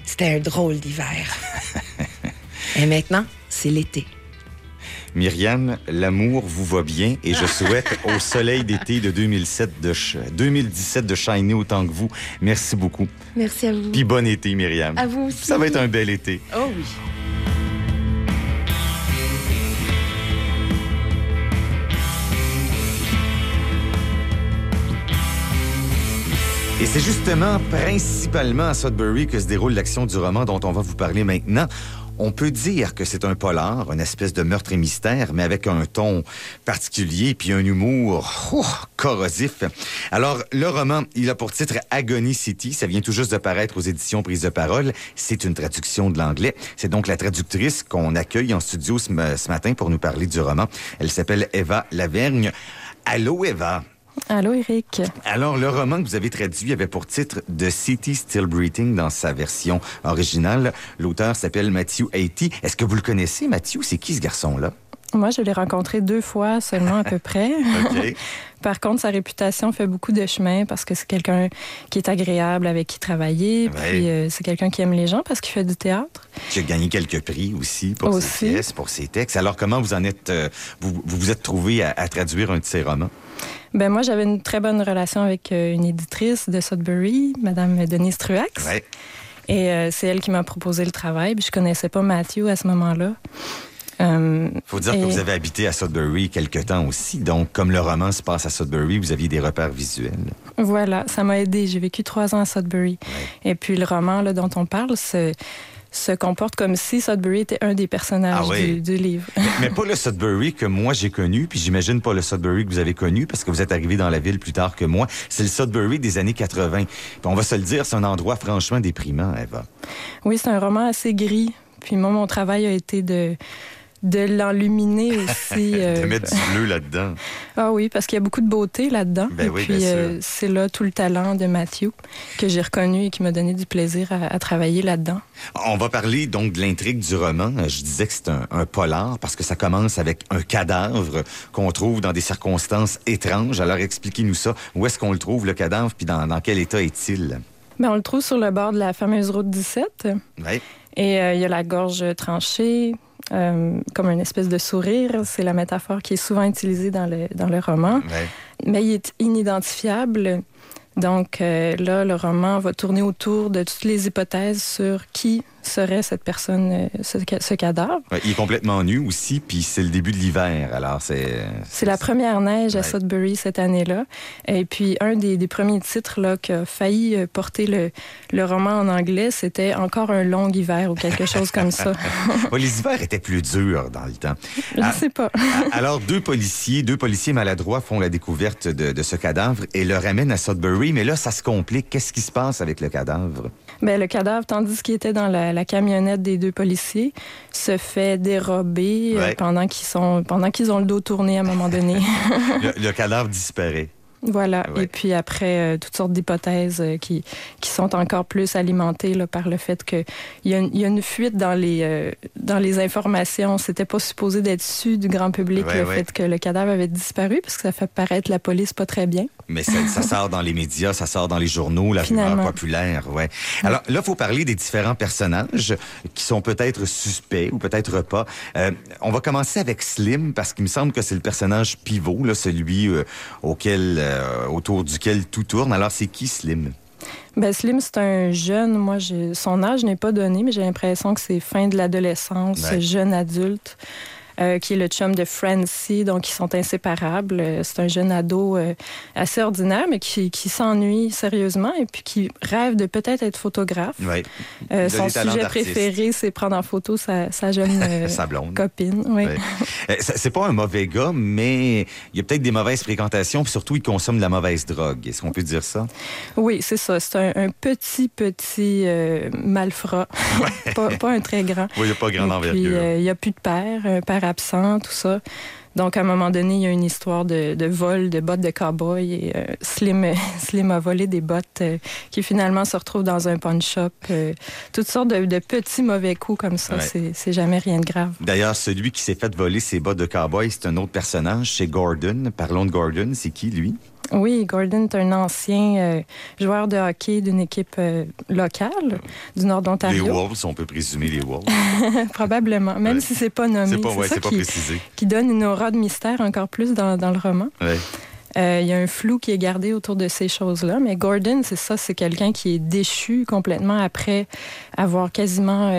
C'était un drôle d'hiver. Et maintenant, c'est l'été. Myriam, l'amour vous va bien et je souhaite au soleil d'été de 2007 de 2017 de shiner autant que vous. Merci beaucoup. Merci à vous. Puis bon été, Myriam. À vous aussi. Ça va être un bel été. Oh oui. Et c'est justement principalement à Sudbury que se déroule l'action du roman dont on va vous parler maintenant. On peut dire que c'est un polar, une espèce de meurtre et mystère, mais avec un ton particulier puis un humour oh, corrosif. Alors, le roman, il a pour titre Agony City. Ça vient tout juste de paraître aux éditions Prise de Parole. C'est une traduction de l'anglais. C'est donc la traductrice qu'on accueille en studio ce, ce matin pour nous parler du roman. Elle s'appelle Eva Lavergne. Allô, Eva. Allô, Eric. Alors, le roman que vous avez traduit avait pour titre The City Still Breathing dans sa version originale. L'auteur s'appelle Matthew Haiti. Est-ce que vous le connaissez, Matthew? C'est qui ce garçon-là? Moi, je l'ai rencontré deux fois seulement à peu près. Par contre, sa réputation fait beaucoup de chemin parce que c'est quelqu'un qui est agréable avec qui travailler. Ouais. Puis euh, c'est quelqu'un qui aime les gens parce qu'il fait du théâtre. Qui a gagné quelques prix aussi pour ses Aussi. pièces, pour ses textes. Alors, comment vous en êtes, euh, vous, vous vous êtes trouvé à, à traduire un de ses romans? Ben moi, j'avais une très bonne relation avec euh, une éditrice de Sudbury, Madame Denise Truax. Ouais. Et euh, c'est elle qui m'a proposé le travail. Puis je connaissais pas Matthew à ce moment-là. Euh, Faut dire Et- que vous avez habité à Sudbury quelque temps aussi. Donc, comme le roman se passe à Sudbury, vous aviez des repères visuels. Voilà, ça m'a aidé. J'ai vécu trois ans à Sudbury. Et puis le roman là, dont on parle se, se comporte comme si Sudbury était un des personnages Ah oui. du, du livre. Mais pas le Sudbury que moi j'ai connu, puis j'imagine pas le Sudbury que vous avez connu parce que vous êtes arrivé dans la ville plus tard que moi. C'est le Sudbury des années 80. Puis on va se le dire, c'est un endroit franchement déprimant, Eva. Oui, c'est un roman assez gris. Puis moi, mon travail a été de, de l'enluminer aussi. De euh, mettre du bleu là-dedans. Ah oui, parce qu'il y a beaucoup de beauté là-dedans. Ben et oui, puis euh, c'est là tout le talent de Matthew que j'ai reconnu et qui m'a donné du plaisir à, à travailler là-dedans. On va parler donc de l'intrigue du roman. Je disais que c'est un, un polar parce que ça commence avec un cadavre qu'on trouve dans des circonstances étranges. Alors expliquez-nous ça. Où est-ce qu'on le trouve, le cadavre, puis dans, dans quel état est-il? Ben, on le trouve sur le bord de la fameuse route 17. Ouais. Et euh, il y a la gorge tranchée, euh, comme une espèce de sourire. C'est la métaphore qui est souvent utilisée dans le, dans le roman. Ouais. Mais il est inidentifiable. Donc euh, là, le roman va tourner autour de toutes les hypothèses sur qui serait cette personne, euh, ce, ca- ce cadavre. Ouais, Il est complètement nu aussi, puis c'est le début de l'hiver. Alors c'est... C'est la première neige à. Sudbury cette année-là. Et puis, un des, des premiers titres là, qui a failli euh, porter le, le roman en anglais, c'était Encore un long hiver ou quelque chose comme ça. Ouais, les hivers étaient plus durs dans le temps. Je Ah. sais pas. A- Alors, deux policiers, deux policiers maladroits font la découverte de, de ce cadavre et le ramènent à Sudbury. Mais là, ça se complique. Qu'est-ce qui se passe avec le cadavre? Ben, le cadavre, tandis qu'il était dans la, la camionnette des deux policiers, se fait dérober euh, Ouais. pendant qu'ils sont pendant qu'ils ont le dos tourné à un moment donné. Le, le cadavre disparaît. voilà. Ouais. Et puis après, euh, toutes sortes d'hypothèses euh, qui, qui sont encore plus alimentées là, par le fait qu'il y, a une- il y a une fuite dans les, euh, dans les informations. C'était pas supposé d'être su du grand public Ouais, le ouais. fait que le cadavre avait disparu, parce que ça fait paraître la police pas très bien. Mais ça, ça sort dans les médias, ça sort dans les journaux, la rumeur populaire, ouais. Alors là, faut parler des différents personnages qui sont peut-être suspects ou peut-être pas. Euh, on va commencer avec Slim parce qu'il me semble que c'est le personnage pivot, là, celui euh, auquel, euh, autour duquel tout tourne. Alors c'est qui Slim? Ben, Slim, c'est un jeune. Moi, son âge n'est pas donné, mais j'ai l'impression que c'est fin de l'adolescence, Ouais. jeune adulte. Euh, qui est le chum de Francie, donc ils sont inséparables. Euh, C'est un jeune ado euh, assez ordinaire, mais qui, qui s'ennuie sérieusement et puis qui rêve de peut-être être photographe. Euh, son sujet préféré, c'est prendre en photo sa, sa jeune Sa copine. Oui. Euh, c'est pas un mauvais gars, mais il y a peut-être des mauvaises fréquentations, puis surtout il consomme de la mauvaise drogue. Est-ce qu'on peut dire ça? Oui, c'est ça. C'est un, un petit, petit malfrat. pas, pas un très grand. Oui, il n'y a pas puis, envergure. il n'y a plus de père, un père absent, tout ça. Donc, à un moment donné, il y a une histoire de, de vol de bottes de cow-boy et euh, Slim, Slim a volé des bottes euh, qui finalement se retrouvent dans un pawn shop. euh, toutes sortes de, de petits mauvais coups comme ça. Ouais. C'est- C'est jamais rien de grave. D'ailleurs, celui qui s'est fait voler ses bottes de cowboy, c'est un autre personnage, c'est Gordon. Parlons de Gordon, c'est qui lui? Oui, Gordon est un ancien euh, joueur de hockey d'une équipe euh, locale du nord Les d'Ontario. Wolves, on peut présumer les Wolves. Probablement, même Ouais. si c'est pas nommé. C'est pas, ouais, ça pas qui, précisé. qui donne une aura de mystère encore plus dans, dans le roman. Ouais. Euh, Il y a un flou qui est gardé autour de ces choses-là, mais Gordon, c'est ça, c'est quelqu'un qui est déchu complètement après avoir quasiment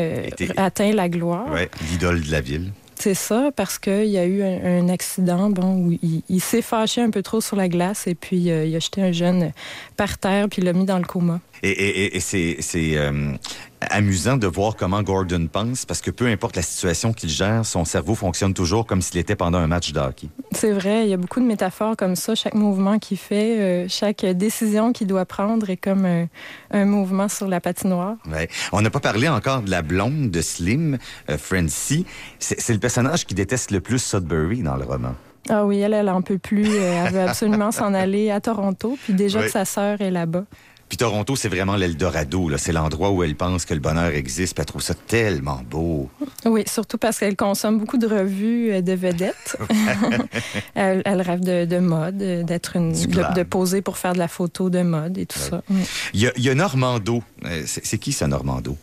atteint la gloire. L'idole de la ville. C'est ça, parce qu'il y a eu un, accident où il, il s'est fâché un peu trop sur la glace et puis euh, il a jeté un jeune par terre puis il l'a mis dans le coma. Et, et- c'est euh, amusant de voir comment Gordon pense, parce que peu importe la situation qu'il gère, son cerveau fonctionne toujours comme s'il était pendant un match de hockey. C'est vrai, il y a beaucoup de métaphores comme ça. Chaque mouvement qu'il fait, euh, chaque décision qu'il doit prendre est comme un, un mouvement sur la patinoire. Ouais. On n'a pas parlé encore de la blonde de Slim, euh, Francie. C'est le personnage qui déteste le plus Sudbury dans le roman. Ah oui, elle, elle en peut plus. Euh, Elle veut absolument s'en aller à Toronto, puis déjà Oui. que sa sœur est là-bas. Puis Toronto, c'est vraiment l'Eldorado. là. C'est l'endroit où elle pense que le bonheur existe. Puis elle trouve ça tellement beau. Oui, surtout parce qu'elle consomme beaucoup de revues euh, de vedettes. elle, elle rêve de, de mode, euh, d'être une, de, de poser pour faire de la photo de mode et tout ça. Il y a, il y a Normando. Euh, c'est qui, ça, Normando?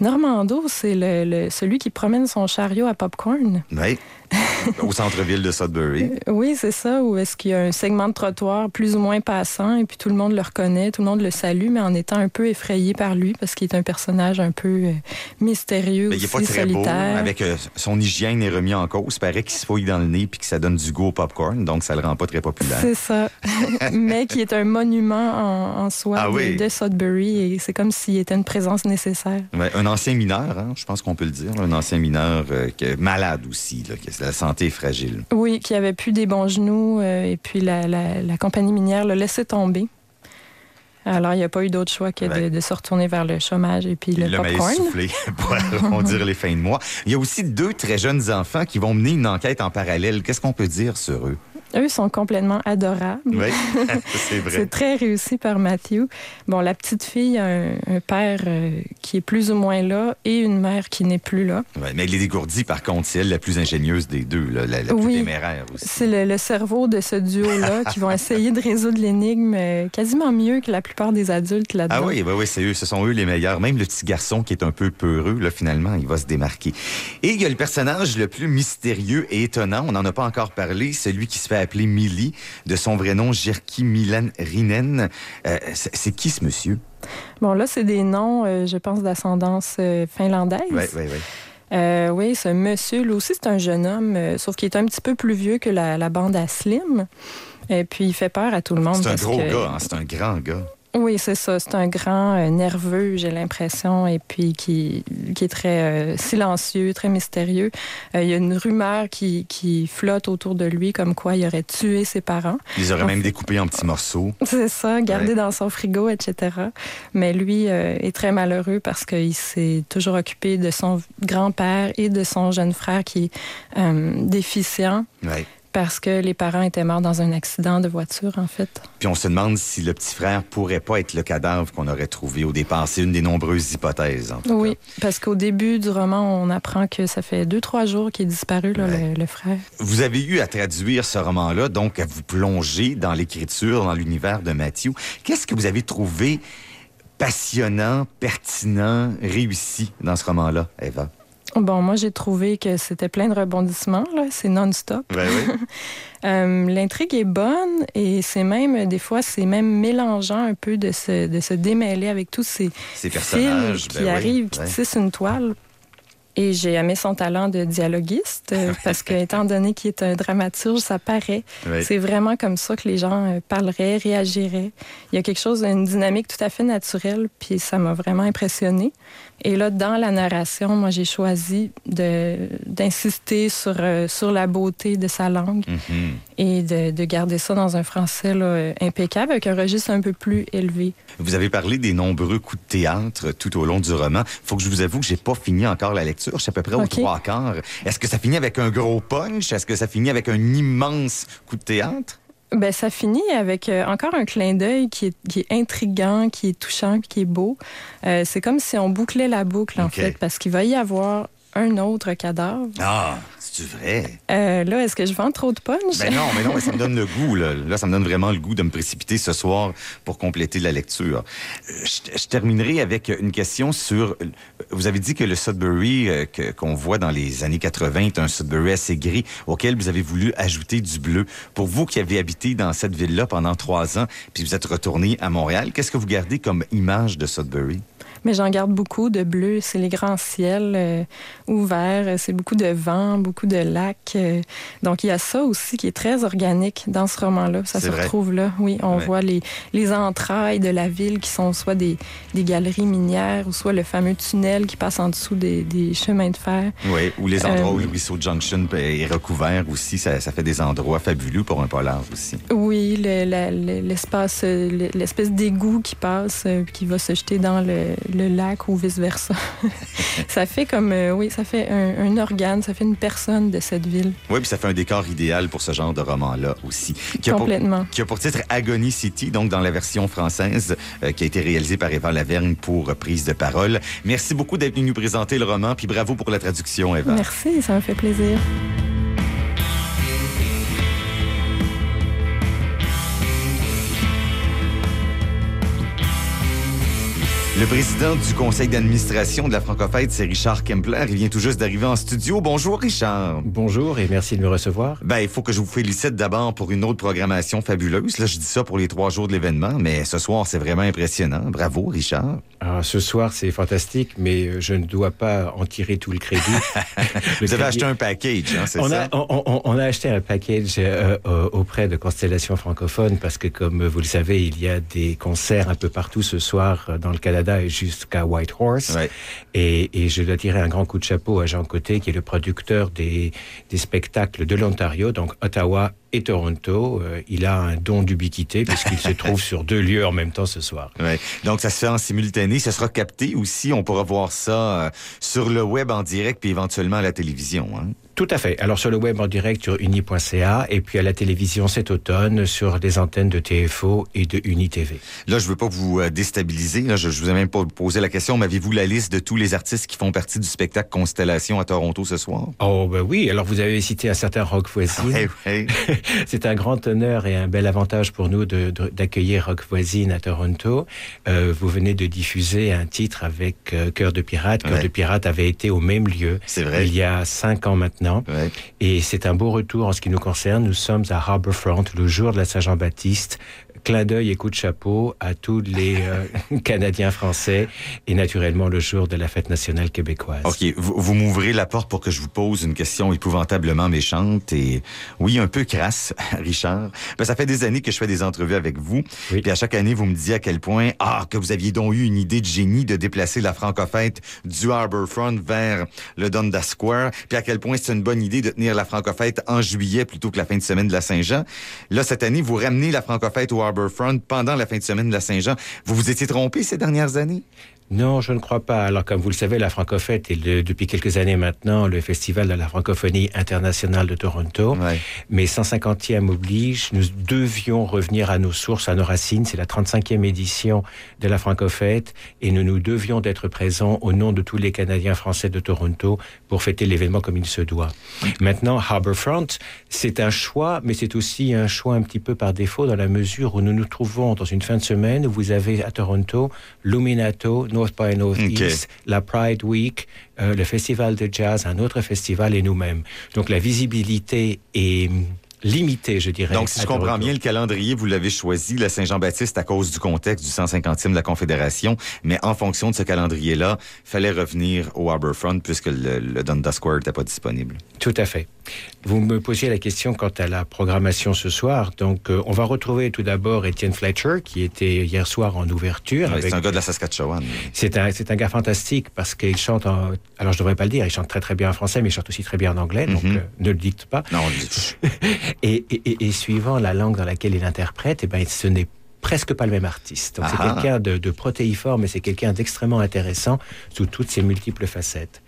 Normando, c'est le, le- celui qui promène son chariot à popcorn. Oui. Au centre-ville de Sudbury. Euh, Oui, c'est ça. Ou est-ce qu'il y a un segment de trottoir plus ou moins passant et puis tout le monde le reconnaît, tout le monde le salue, mais en étant un peu effrayé par lui parce qu'il est un personnage un peu euh, mystérieux, Mais il aussi pas très beau. solitaire. Avec euh, son hygiène est remis en cause. Il paraît qu'il se fouille dans le nez puis que ça donne du goût au popcorn. Donc, ça le rend pas très populaire. C'est ça. mais qui est un monument en, en soi Ah de- oui. de, Sudbury et c'est comme s'il était une présence nécessaire. Ouais, un ancien mineur, hein, je pense qu'on peut le dire. Un ancien mineur euh, est malade aussi. Là, que la santé est fragile. Oui, qui avait plus des bons genoux euh, et puis la, la- la compagnie minière l'a laissé tomber. Alors, il n'y a pas eu d'autre choix que de- Ouais. de, se retourner vers le chômage et puis le mis popcorn. soufflé pour arrondir les fins de mois. Il y a aussi deux très jeunes enfants qui vont mener une enquête en parallèle. Qu'est-ce qu'on peut dire sur eux? Eux sont complètement adorables. Oui, c'est vrai. C'est très réussi par Matthew. Bon, la petite fille a un, un père euh, qui est plus ou moins là et une mère qui n'est plus là. Ouais, mais les dégourdis, par contre, c'est elle la plus ingénieuse des deux, là, la, la plus Oui. téméraire aussi. C'est le, le cerveau de ce duo-là qui vont essayer de résoudre l'énigme euh, quasiment mieux que la plupart des adultes là-dedans. Ah oui, oui, oui, c'est eux, ce sont eux les meilleurs. Même le petit garçon qui est un peu peureux, là, finalement, il va se démarquer. Et il y a le personnage le plus mystérieux et étonnant, on n'en a pas encore parlé, celui qui se fait appeler Millie, de son vrai nom Jerki Milan Rinen. Euh, c'est qui ce monsieur? Bon, là, c'est des noms, euh, je pense, d'ascendance euh, finlandaise. Oui, oui, oui. Euh, oui, ce monsieur, lui aussi, c'est un jeune homme, euh, sauf qu'il est un petit peu plus vieux que la, la bande à Slim. Et puis, il fait peur à tout le monde. C'est un gros que- gars, hein, c'est un grand gars. Oui, c'est ça. C'est un grand euh, nerveux, j'ai l'impression, et puis qui, qui est très euh, silencieux, très mystérieux. Euh, il y a une rumeur qui, qui flotte autour de lui, comme quoi il aurait tué ses parents. Ils auraient En même découpé en petits morceaux. C'est ça, gardé Ouais. dans son frigo, etc. Mais lui est très malheureux parce qu'il s'est toujours occupé de son grand-père et de son jeune frère qui est déficient. Ouais. Parce que les parents étaient morts dans un accident de voiture, en fait. Puis on se demande si le petit frère pourrait pas être le cadavre qu'on aurait trouvé au départ. C'est une des nombreuses hypothèses. En tout Oui, cas. parce qu'au début du roman, on apprend que ça fait deux, trois jours qu'il est disparu, là, Ouais. le, le frère. Vous avez eu à traduire ce roman-là, donc à vous plonger dans l'écriture, dans l'univers de Matthew. Qu'est-ce que vous avez trouvé passionnant, pertinent, réussi dans ce roman-là, Eva? Bon, moi, j'ai trouvé que c'était plein de rebondissements, là. C'est non-stop. Ben oui. Euh, L'intrigue est bonne et c'est même, des fois, c'est même mélangeant un peu de se, de se démêler avec tous ces personnages. qui ben oui, arrivent, qui tissent une toile. Et j'ai aimé son talent de dialoguiste euh, parce que, étant donné qu'il est un dramaturge, ça paraît. C'est vraiment comme ça que les gens euh, parleraient, réagiraient. Il y a quelque chose, une dynamique tout à fait naturelle, puis ça m'a vraiment impressionné. Et là, dans la narration, moi, j'ai choisi d'insister sur, euh, sur la beauté de sa langue Mhm. et de, de garder ça dans un français là, euh, impeccable, avec un registre un peu plus élevé. Vous avez parlé des nombreux coups de théâtre tout au long du roman. Faut que je vous avoue que j'ai pas fini encore la lecture. Je suis à peu près aux trois quarts. Est-ce que ça finit avec un gros punch? Est-ce que ça finit avec un immense coup de théâtre? Ben, ça finit avec euh, encore un clin d'œil qui est, qui est intriguant, qui est touchant, qui est beau. Euh, c'est comme si on bouclait la boucle, en fait, parce qu'il va y avoir un autre cadavre. Ah, c'est vrai? Euh, là, est-ce que je vends trop de punch? Ben non, mais non, mais ça me donne le goût. Là. Là, ça me donne vraiment le goût de me précipiter ce soir pour compléter la lecture. Euh, Je, je terminerai avec une question sur... euh, Vous avez dit que le Sudbury euh, qu'on voit dans les années 80 est un Sudbury assez gris auquel vous avez voulu ajouter du bleu. Pour vous qui avez habité dans cette ville-là pendant trois ans, puis vous êtes retourné à Montréal, qu'est-ce que vous gardez comme image de Sudbury? Mais j'en garde beaucoup de bleu. C'est les grands ciels euh, ouverts. C'est beaucoup de vent, beaucoup de lacs. euh. donc, il y a ça aussi qui est très organique dans ce roman-là. Ça se vrai. retrouve là. Oui, on Ouais. voit les, les entrailles de la ville qui sont soit des, des galeries minières ou soit le fameux tunnel qui passe en dessous des, des chemins de fer. Oui, ou les endroits Euh, où le ruisseau Junction est recouvert aussi, ça, ça fait des endroits fabuleux pour un polar aussi. Oui, l'espace, le- l'espèce d'égout qui passe, qui va se jeter dans le, le lac ou vice-versa. ça fait comme, euh, oui, ça fait un, un organe, ça fait une personne de cette ville. Oui, puis ça fait un décor idéal pour ce genre de roman-là aussi. Qui a, pour, Complètement. qui a pour titre Agony City, donc dans la version française, euh, qui a été réalisée par Eva Lavergne pour prise de parole. Merci beaucoup d'être venu nous présenter le roman, puis bravo pour la traduction, Eva. Merci, ça me fait plaisir. Le président du conseil d'administration de la Francofête, c'est Richard Kempler. Il vient tout juste d'arriver en studio. Bonjour, Richard. Bonjour et merci de me recevoir. Ben, il faut que je vous félicite d'abord pour une autre programmation fabuleuse. Là, je dis ça pour les trois jours de l'événement, mais ce soir, c'est vraiment impressionnant. Bravo, Richard. Alors, ce soir, c'est fantastique, mais je ne dois pas en tirer tout le crédit. Le Vous avez acheté un package, hein, c'est on ça? a, on, on- on a acheté un package euh, euh, auprès de Constellation francophone parce que, comme vous le savez, il y a des concerts un peu partout ce soir euh, dans le Canada et jusqu'à Whitehorse. Ouais. Et, et je dois tirer un grand coup de chapeau à Jean Côté, qui est le producteur des, des spectacles de l'Ontario, donc Ottawa et Toronto. Euh, il a un don d'ubiquité puisqu'il se trouve sur deux lieux en même temps ce soir. Ouais. Donc, ça se fait en simultané. Ça sera capté aussi. On pourra voir ça euh, sur le web en direct, puis éventuellement à la télévision. Hein? Tout à fait. Alors sur le web en direct sur uni.ca et puis à la télévision cet automne sur des antennes de TFO et de UniTV. Là, je veux pas vous euh, déstabiliser. Là, je, je vous ai même pas posé la question. M'avez-vous la liste de tous les artistes qui font partie du spectacle Constellation à Toronto ce soir? Oh ben oui, alors vous avez cité un certain Rock Voisine. Ouais, ouais. C'est un grand honneur et un bel avantage pour nous d'accueillir Rock Voisine à Toronto. Euh, vous venez de diffuser un titre avec euh, Cœur de Pirate. Cœur Ouais. de Pirate avait été au même lieu C'est vrai. il y a cinq ans maintenant. Ouais. Et c'est un beau retour en ce qui nous concerne. Nous sommes à Harbourfront le jour de la Saint-Jean-Baptiste. Clin d'œil et coup de chapeau à tous les euh, Canadiens français et naturellement le jour de la fête nationale québécoise. OK, vous, vous m'ouvrez la porte pour que je vous pose une question épouvantablement méchante et, oui, un peu crasse, Richard. Ben, ça fait des années que je fais des entrevues avec vous. Oui. Puis à chaque année, vous me disiez à quel point, ah, que vous aviez donc eu une idée de génie de déplacer la Francofête du Harbourfront vers le Dundas Square. Puis à quel point c'est une bonne idée de tenir la Francofête en juillet plutôt que la fin de semaine de la Saint-Jean. Là, cette année, vous ramenez la Francofête au Pendant la fin de semaine de la Saint-Jean. Vous vous étiez trompé ces dernières années? Non, je ne crois pas. Alors, comme vous le savez, la Francofête est le- depuis quelques années maintenant le festival de la francophonie internationale de Toronto. Ouais. Mais 150e oblige, nous devions revenir à nos sources, à nos racines. C'est la 35e édition de la Francofête et nous nous devions d'être présents au nom de tous les Canadiens français de Toronto pour fêter l'événement comme il se doit. Maintenant, Harbourfront, c'est un choix, mais c'est aussi un choix un petit peu par défaut dans la mesure où nous nous trouvons dans une fin de semaine où vous avez à Toronto Luminato, North by Northeast, la Pride Week, euh, le festival de jazz, un autre festival et nous-mêmes. Donc la visibilité est limitée, je dirais. Donc, si je comprends bien, le calendrier, vous l'avez choisi, la Saint-Jean-Baptiste, à cause du contexte du 150e de la Confédération, mais en fonction de ce calendrier-là, fallait revenir au Harbourfront puisque le, le Dundas Square n'était pas disponible. Tout à fait. Vous me posiez la question quant à la programmation ce soir. Donc, euh, on va retrouver tout d'abord Étienne Fletcher, qui était hier soir en ouverture. Ouais, C'est un gars de la Saskatchewan. C'est un, c'est un gars fantastique parce qu'il chante en... Alors, je devrais pas le dire, il chante très très bien en français, mais il chante aussi très bien en anglais, donc Mhm. euh, ne le dicte pas. Non, on dit- Et, et- et- et suivant la langue dans laquelle il interprète, eh ben, ce n'est presque pas le même artiste. Donc, c'est Ah. quelqu'un de, de protéiforme, mais c'est quelqu'un d'extrêmement intéressant sous toutes ses multiples facettes.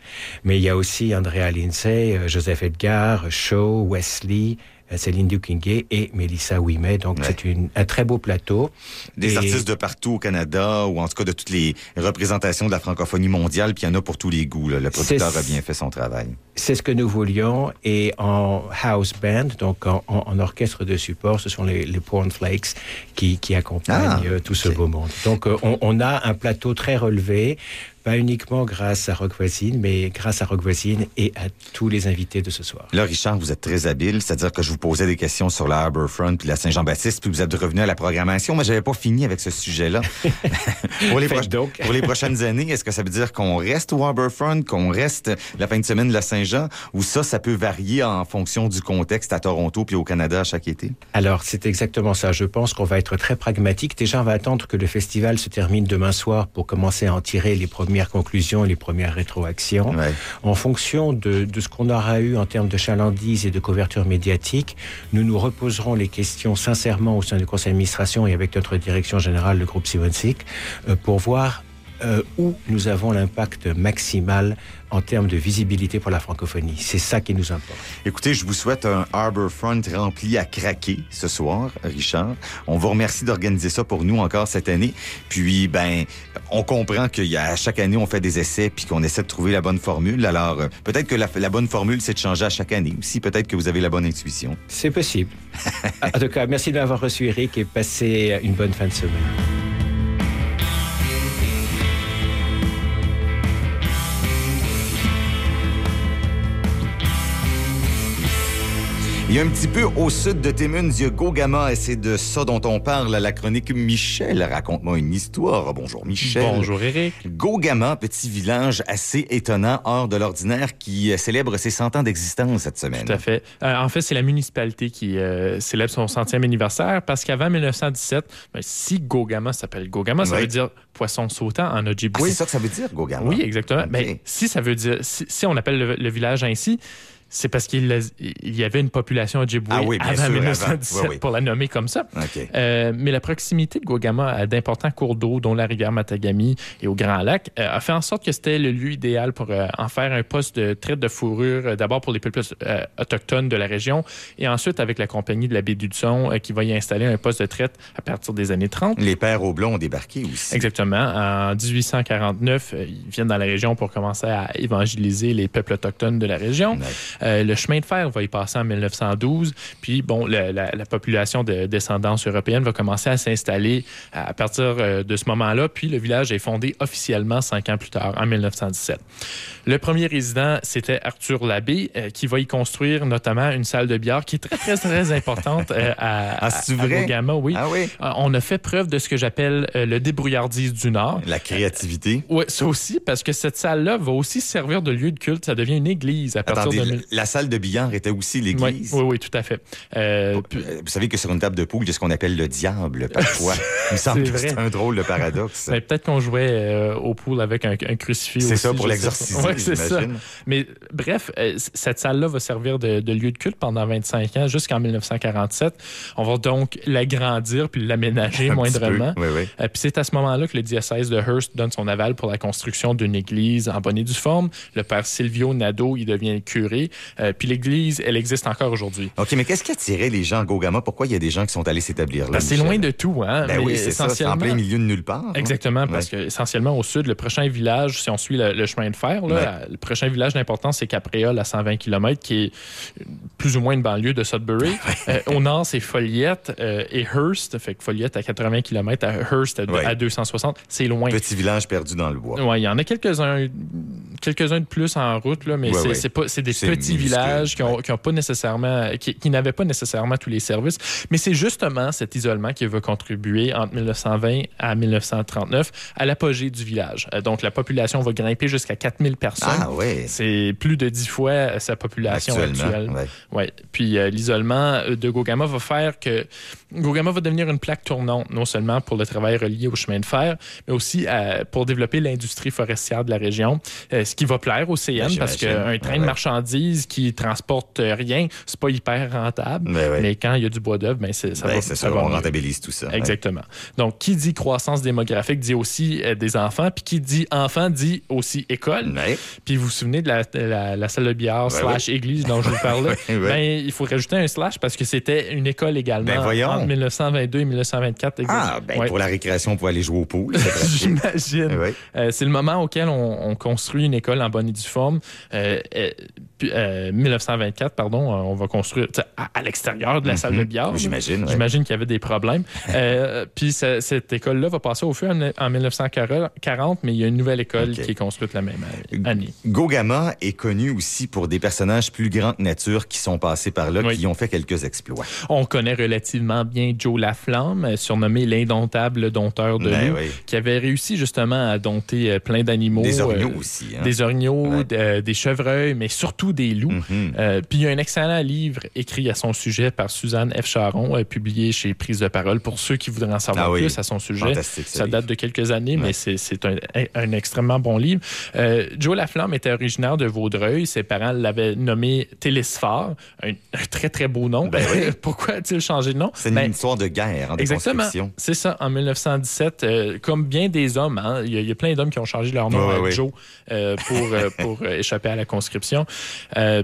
Mais il y a aussi Andrea Lindsay, euh, Joseph Edgar, Shaw, Wesley, Céline Duquingay et Melissa Ouimet. Donc, Ouais. c'est un très beau plateau. Des Et- artistes de partout au Canada, ou en tout cas de toutes les représentations de la francophonie mondiale, puis il y en a pour tous les goûts. là. Le producteur a bien fait son travail. C'est ce que nous voulions. Et en house band, donc en, en- en orchestre de support, ce sont les, les Pornflakes qui, qui accompagnent Ah, euh, tout ce beau monde. Donc euh, on, on a un plateau très relevé, pas uniquement grâce à Rock Voisine, mais grâce à Rock Voisine et à tous les invités de ce soir. Là, Richard, vous êtes très habile, c'est-à-dire que je vous posais des questions sur la Harbourfront puis la Saint-Jean-Baptiste, puis vous êtes revenu à la programmation, mais j'avais pas fini avec ce sujet-là. pour, les Faites proche- donc. pour les prochaines années, est-ce que ça veut dire qu'on reste au Harbourfront, qu'on reste la fin de semaine de la Saint-Jean, ou ça, ça peut varier en fonction du contexte à Toronto puis au Canada chaque été? Alors, c'est exactement ça. Je pense qu'on va être très pragmatique. Déjà, on va attendre que le festival se termine demain soir pour commencer à en tirer les premières conclusions, les premières rétroactions. Ouais. En fonction de, de ce qu'on aura eu en termes de chalandise et de couverture médiatique, nous nous reposerons les questions sincèrement au sein du conseil d'administration et avec notre direction générale, le groupe Sivonsic, euh, pour voir euh, où nous avons l'impact maximal en termes de visibilité pour la francophonie. C'est ça qui nous importe. Écoutez, je vous souhaite un Harbourfront rempli à craquer ce soir, Richard. On vous remercie d'organiser ça pour nous encore cette année. Puis, ben, on comprend qu'il y a, à chaque année, on fait des essais puis qu'on essaie de trouver la bonne formule. Alors, euh, peut-être que la, la bonne formule, c'est de changer à chaque année. Aussi, peut-être que vous avez la bonne intuition. C'est possible. en tout cas, merci de m'avoir reçu, Eric, et passez une bonne fin de semaine. Il y a un petit peu au sud de Timmins, il y a Gogama et c'est de ça dont on parle à la chronique Michel. Raconte-moi une histoire. Bonjour, Michel. Bonjour Eric. Gogama, petit village assez étonnant, hors de l'ordinaire, qui euh, célèbre ses 100 ans d'existence cette semaine. Tout à fait. Euh, en fait, c'est la municipalité qui euh, célèbre son centième anniversaire parce qu'avant 1917, ben, si Gogama s'appelle Gogama, ça Oui. veut dire poisson sautant en Ah, Ojibwe. c'est ça que ça veut dire, Gogama? oui, exactement. Ben, si ça veut dire, si, si on appelle le, le village ainsi, c'est parce qu'il il y avait une population Ojibwe Ah oui, avant sûr, 1917 avant. Oui, oui. pour la nommer comme ça. Euh, mais la proximité de Gogama à d'importants cours d'eau, dont la rivière Matagami et au Grand Lac, euh, a fait en sorte que c'était le lieu idéal pour euh, en faire un poste de traite de fourrure, d'abord pour les peuples autochtones de la région, et ensuite avec la compagnie de la baie d'Hudson, qui va y installer un poste de traite à partir des années 30. Les pères au blond ont débarqué aussi. Exactement. En 1849, euh, ils viennent dans la région pour commencer à évangéliser les peuples autochtones de la région. Euh, le chemin de fer va y passer en 1912. Puis, bon, le- la, la population de descendance européenne va commencer à s'installer à partir euh, de ce moment-là. Puis, le village est fondé officiellement cinq ans plus tard, en 1917. Le premier résident, c'était Arthur Labbé, euh, qui va y construire notamment une salle de billard qui est très, très, très importante euh, à, Ah, à- à oui. Ah oui? Euh, On a fait preuve de ce que j'appelle euh, le débrouillardise du Nord. La créativité. Oui, ça aussi, parce que cette salle-là va aussi servir de lieu de culte. Ça devient une église à partir Attendez, de... la, salle de billard était aussi l'église. oui, oui, tout à fait. Euh, Euh, Vous savez que sur une table de poule, il y a ce qu'on appelle le diable, parfois. il me semble que c'est un drôle de paradoxe. ben, peut-être qu'on jouait euh, au pool avec un, un crucifix. C'est ça, pour pas. Ouais, c'est ça. Mais bref, euh, cette salle-là va servir de, de lieu de culte pendant 25 ans, jusqu'en 1947. On va donc l'agrandir puis l'aménager moindrement. Oui, oui. Euh, puis c'est à ce moment-là que le diocèse de Hearst donne son aval pour la construction d'une église en bonne et due forme. Le père Silvio Nadeau, il devient curé. Euh, puis l'église, elle existe encore aujourd'hui. OK, mais qu'est-ce qui attirait les gens à Gogama? Pourquoi il y a des gens qui sont allés s'établir là? Ben, c'est loin de tout, hein? Ben mais oui, c'est ça. En plein milieu de nulle part. hein? Exactement, parce que essentiellement au sud, le prochain village, si on suit le, le chemin de fer, là, Ouais. le prochain village d'importance, c'est Capréol à 120 km, qui est plus ou moins une banlieue de Sudbury. Euh, au nord, c'est Folliette euh, et Hearst, fait que Folliette à 80 km, à Hearst à, Ouais. à 260, c'est loin. Petit village perdu dans le bois. Ouais, il y en a quelques-uns quelques-uns de plus en route, là, mais Ouais, c'est ouais. pas c'est des C'est petits villages qui ont, ouais. qui ont pas nécessairement qui, qui n'avaient pas nécessairement tous les services. Mais c'est justement cet isolement qui va contribuer entre 1920 à 1939 à l'apogée du village. Euh, Donc la population va grimper jusqu'à 4000 personnes. Ah. C'est plus de dix fois euh, sa population actuelle. ouais. Ouais. Puis euh, l'isolement de Gogama va faire que Gogama va devenir une plaque tournante, non seulement pour le travail relié au chemin de fer, mais aussi euh, pour développer l'industrie forestière de la région, Euh, ce qui va plaire au CN Ben, parce qu'un train Ouais, de marchandises qui transporte rien, c'est pas hyper rentable. Ben ouais. Mais quand il y a du bois d'œuvre, ben ça Ben, va c'est ça ça, va on mieux. rentabilise tout ça. ouais. Exactement. Donc, qui dit croissance démographique dit aussi euh, des enfants, puis qui dit enfant dit aussi école. Puis vous vous souvenez de la, de la- la salle de billard Ouais, slash église dont je vous parlais? Ben, il faut rajouter un slash parce que c'était une école également Ben, voyons. Entre 1922 et 1924. Ah, ben Ouais. pour la récréation, on pouvait aller jouer au pool. J'imagine. Ouais. Euh, c'est le moment auquel on, on construit une école en bonne et due forme. Euh, euh, puis, euh, 1924, pardon, on va construire à, à l'extérieur de la salle de billard. J'imagine. ouais. J'imagine qu'il y avait des problèmes. Puis ce- cette école-là va passer au feu en, en 1940, mais il y a une nouvelle école qui est construite la même année. Gogama est connu aussi pour des personnages plus grands que nature qui sont passés par là, Oui. qui ont fait quelques exploits. On connaît relativement bien Joe Laflamme, euh, surnommé l'indomptable dompteur de Ben loups, qui avait réussi justement à dompter euh, plein d'animaux. Des orignaux euh, aussi. hein. Des orignaux, Ouais. euh, des chevreuils, mais surtout des loups. Mhm. Euh, puis il y a un excellent livre écrit à son sujet par Suzanne F. Charon, publié chez Prise de parole pour ceux qui voudraient en savoir Ah oui. plus à son sujet. Ça livre. date de quelques années, mais c'est- un, un extrêmement bon livre. Joe Laflamme était originaire de Vaudreuil. Ses parents l'avaient nommé Télésphore, un, un très très beau nom. Ben oui. Pourquoi a-t-il changé de nom? C'est une Ben, histoire de guerre, hein, de Exactement. C'est ça, en 1917. euh, comme bien des hommes, hein, il y, y a plein d'hommes qui ont changé leur nom Ouais, à Joe euh, pour, euh, pour échapper à la conscription.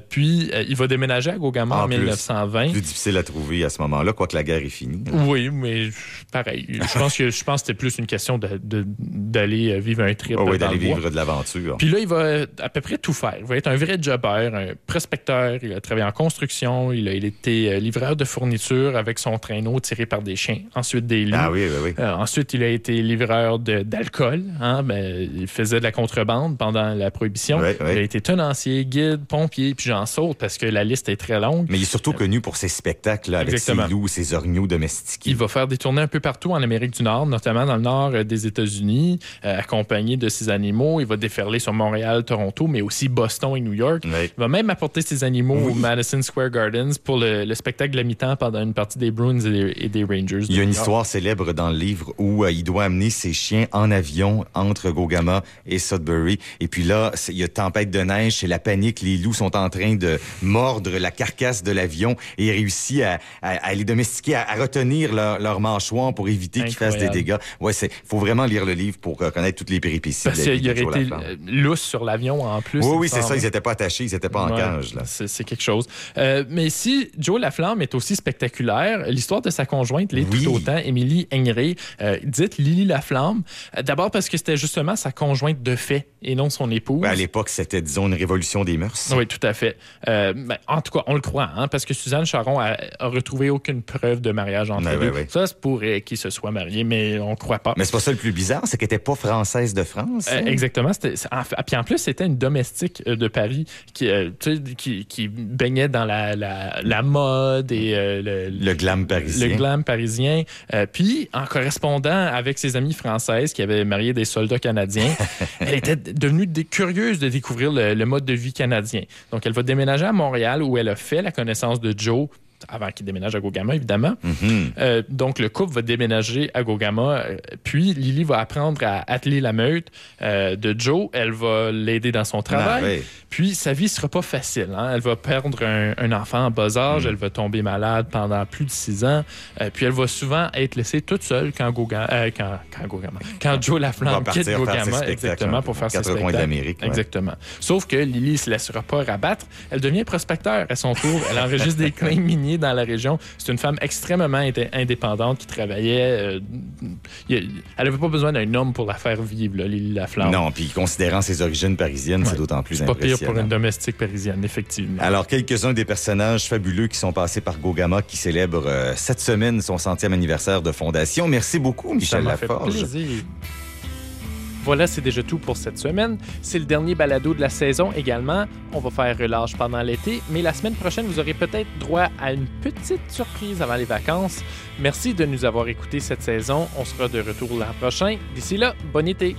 Puis, il va déménager à Gogama En en, plus. 1920. Plus difficile à trouver à ce moment-là, quoique la guerre est finie. Oui, mais pareil. Je pense que je pense c'était plus une question d'aller vivre un trip Oh, oui, d'aller bois. vivre de l'aventure. Puis là, il va à peu près tout faire. Il va être un vrai jobber, un prospecteur. Il a travaillé en construction. Il a, il était livreur de fournitures avec son traîneau tiré par des chiens. Ensuite, des loups. Ah oui, oui, oui. Euh, ensuite, il a été livreur d'alcool. Hein, ben, il faisait de la contrebande pendant la prohibition. Il a été tenancier, guide, pompier, puis j'en saute parce que la liste est très longue. Mais il est surtout connu pour ses spectacles là, avec Exactement. ses loups, ses orignaux domestiqués. Il va faire des tournées un peu partout en Amérique du Nord, notamment dans le nord euh, des États-Unis, euh, accompagné de ses animaux. Il va déferler sur Montréal, Toronto, mais aussi Boston et New York. Il va même apporter ses animaux au Madison Square Gardens pour le, le spectacle de la mi-temps pendant une partie des Bruins et des, et des Rangers. de Il y a une histoire célèbre dans le livre où euh, il doit amener ses chiens en avion entre Gogama et Sudbury. Et puis là, il y a tempête de neige, c'est la panique. Les loups sont en train de mordre la carcasse de l'avion et il réussit à, à- à les domestiquer, à, à retenir leur, leur mâchoire pour éviter qu'ils fassent des dégâts. Ouais, c'est faut vraiment lire le livre pour euh, connaître toutes les péripéties. Parce qu'il de aurait été euh, lousse sur l'avion en plus. Oui, oui, c'est ça. Ils n'étaient pas attachés, ils n'étaient pas en cage. C'est c'est quelque chose. Euh, mais si Joe Laflamme est aussi spectaculaire, l'histoire de sa conjointe l'est Oui. tout autant, Émilie Henry, euh, dite Lily Laflamme. Euh, D'abord parce que c'était justement sa conjointe de fait et non son épouse. Ouais, à l'époque, c'était, disons, une révolution des mœurs. Oui, tout à fait. Euh, ben, en tout cas, on le croit, hein, parce que Suzanne Charon a, a retrouvé aucune preuve de mariage entre Ouais, eux ouais. Ça se pourrait qu'ils se soient mariés, mais on ne croit pas. Mais c'est pas ça le plus bizarre, c'est qu'elle n'était pas française de France. Euh, hein? exactement. C'était, c'est- en, puis en plus, c'était une domestique euh, de Paris qui, euh, qui, qui baignait dans la, la, la mode et euh, le, Le glam parisien. Le glam parisien. Euh, puis, en correspondant avec ses amies françaises qui avaient marié des soldats canadiens, elle était devenue curieuse de découvrir le, le mode de vie canadien. Donc, elle va déménager à Montréal où elle a fait la connaissance de Joe avant qu'il déménage à Gogama, évidemment. Mhm. Euh, donc, le couple va déménager à Gogama. euh, puis, Lily va apprendre à atteler la meute euh, de Joe. Elle va l'aider dans son travail. Ah. Puis, sa vie sera pas facile. hein. Elle va perdre un, un enfant en bas âge. Mm. Elle va tomber malade pendant plus de six ans. Euh, puis, elle va souvent être laissée toute seule quand, Goga- euh, quand, quand, quand Joe Laflamme quitte spectacles Exactement, pour faire ses quatre coins de spectacles. l'Amérique, ouais. Exactement. Sauf que Lily ne se laissera pas rabattre. Elle devient prospecteur à son tour. Elle enregistre des claims miniers dans la région. C'est une femme extrêmement indé- indépendante qui travaillait. euh, elle n'avait pas besoin d'un homme pour la faire vivre, là, Lily Laflamme. Non, puis considérant ses origines parisiennes, c'est d'autant plus Pas pour une domestique parisienne, effectivement. Alors, quelques-uns des personnages fabuleux qui sont passés par Gogama qui célèbrent euh, cette semaine son centième anniversaire de fondation. Merci beaucoup, Ça Michel fait Laforge. plaisir. Voilà, c'est déjà tout pour cette semaine. C'est le dernier balado de la saison également. On va faire relâche pendant l'été, mais la semaine prochaine, vous aurez peut-être droit à une petite surprise avant les vacances. Merci de nous avoir écoutés cette saison. On sera de retour l'an prochain. D'ici là, bon été.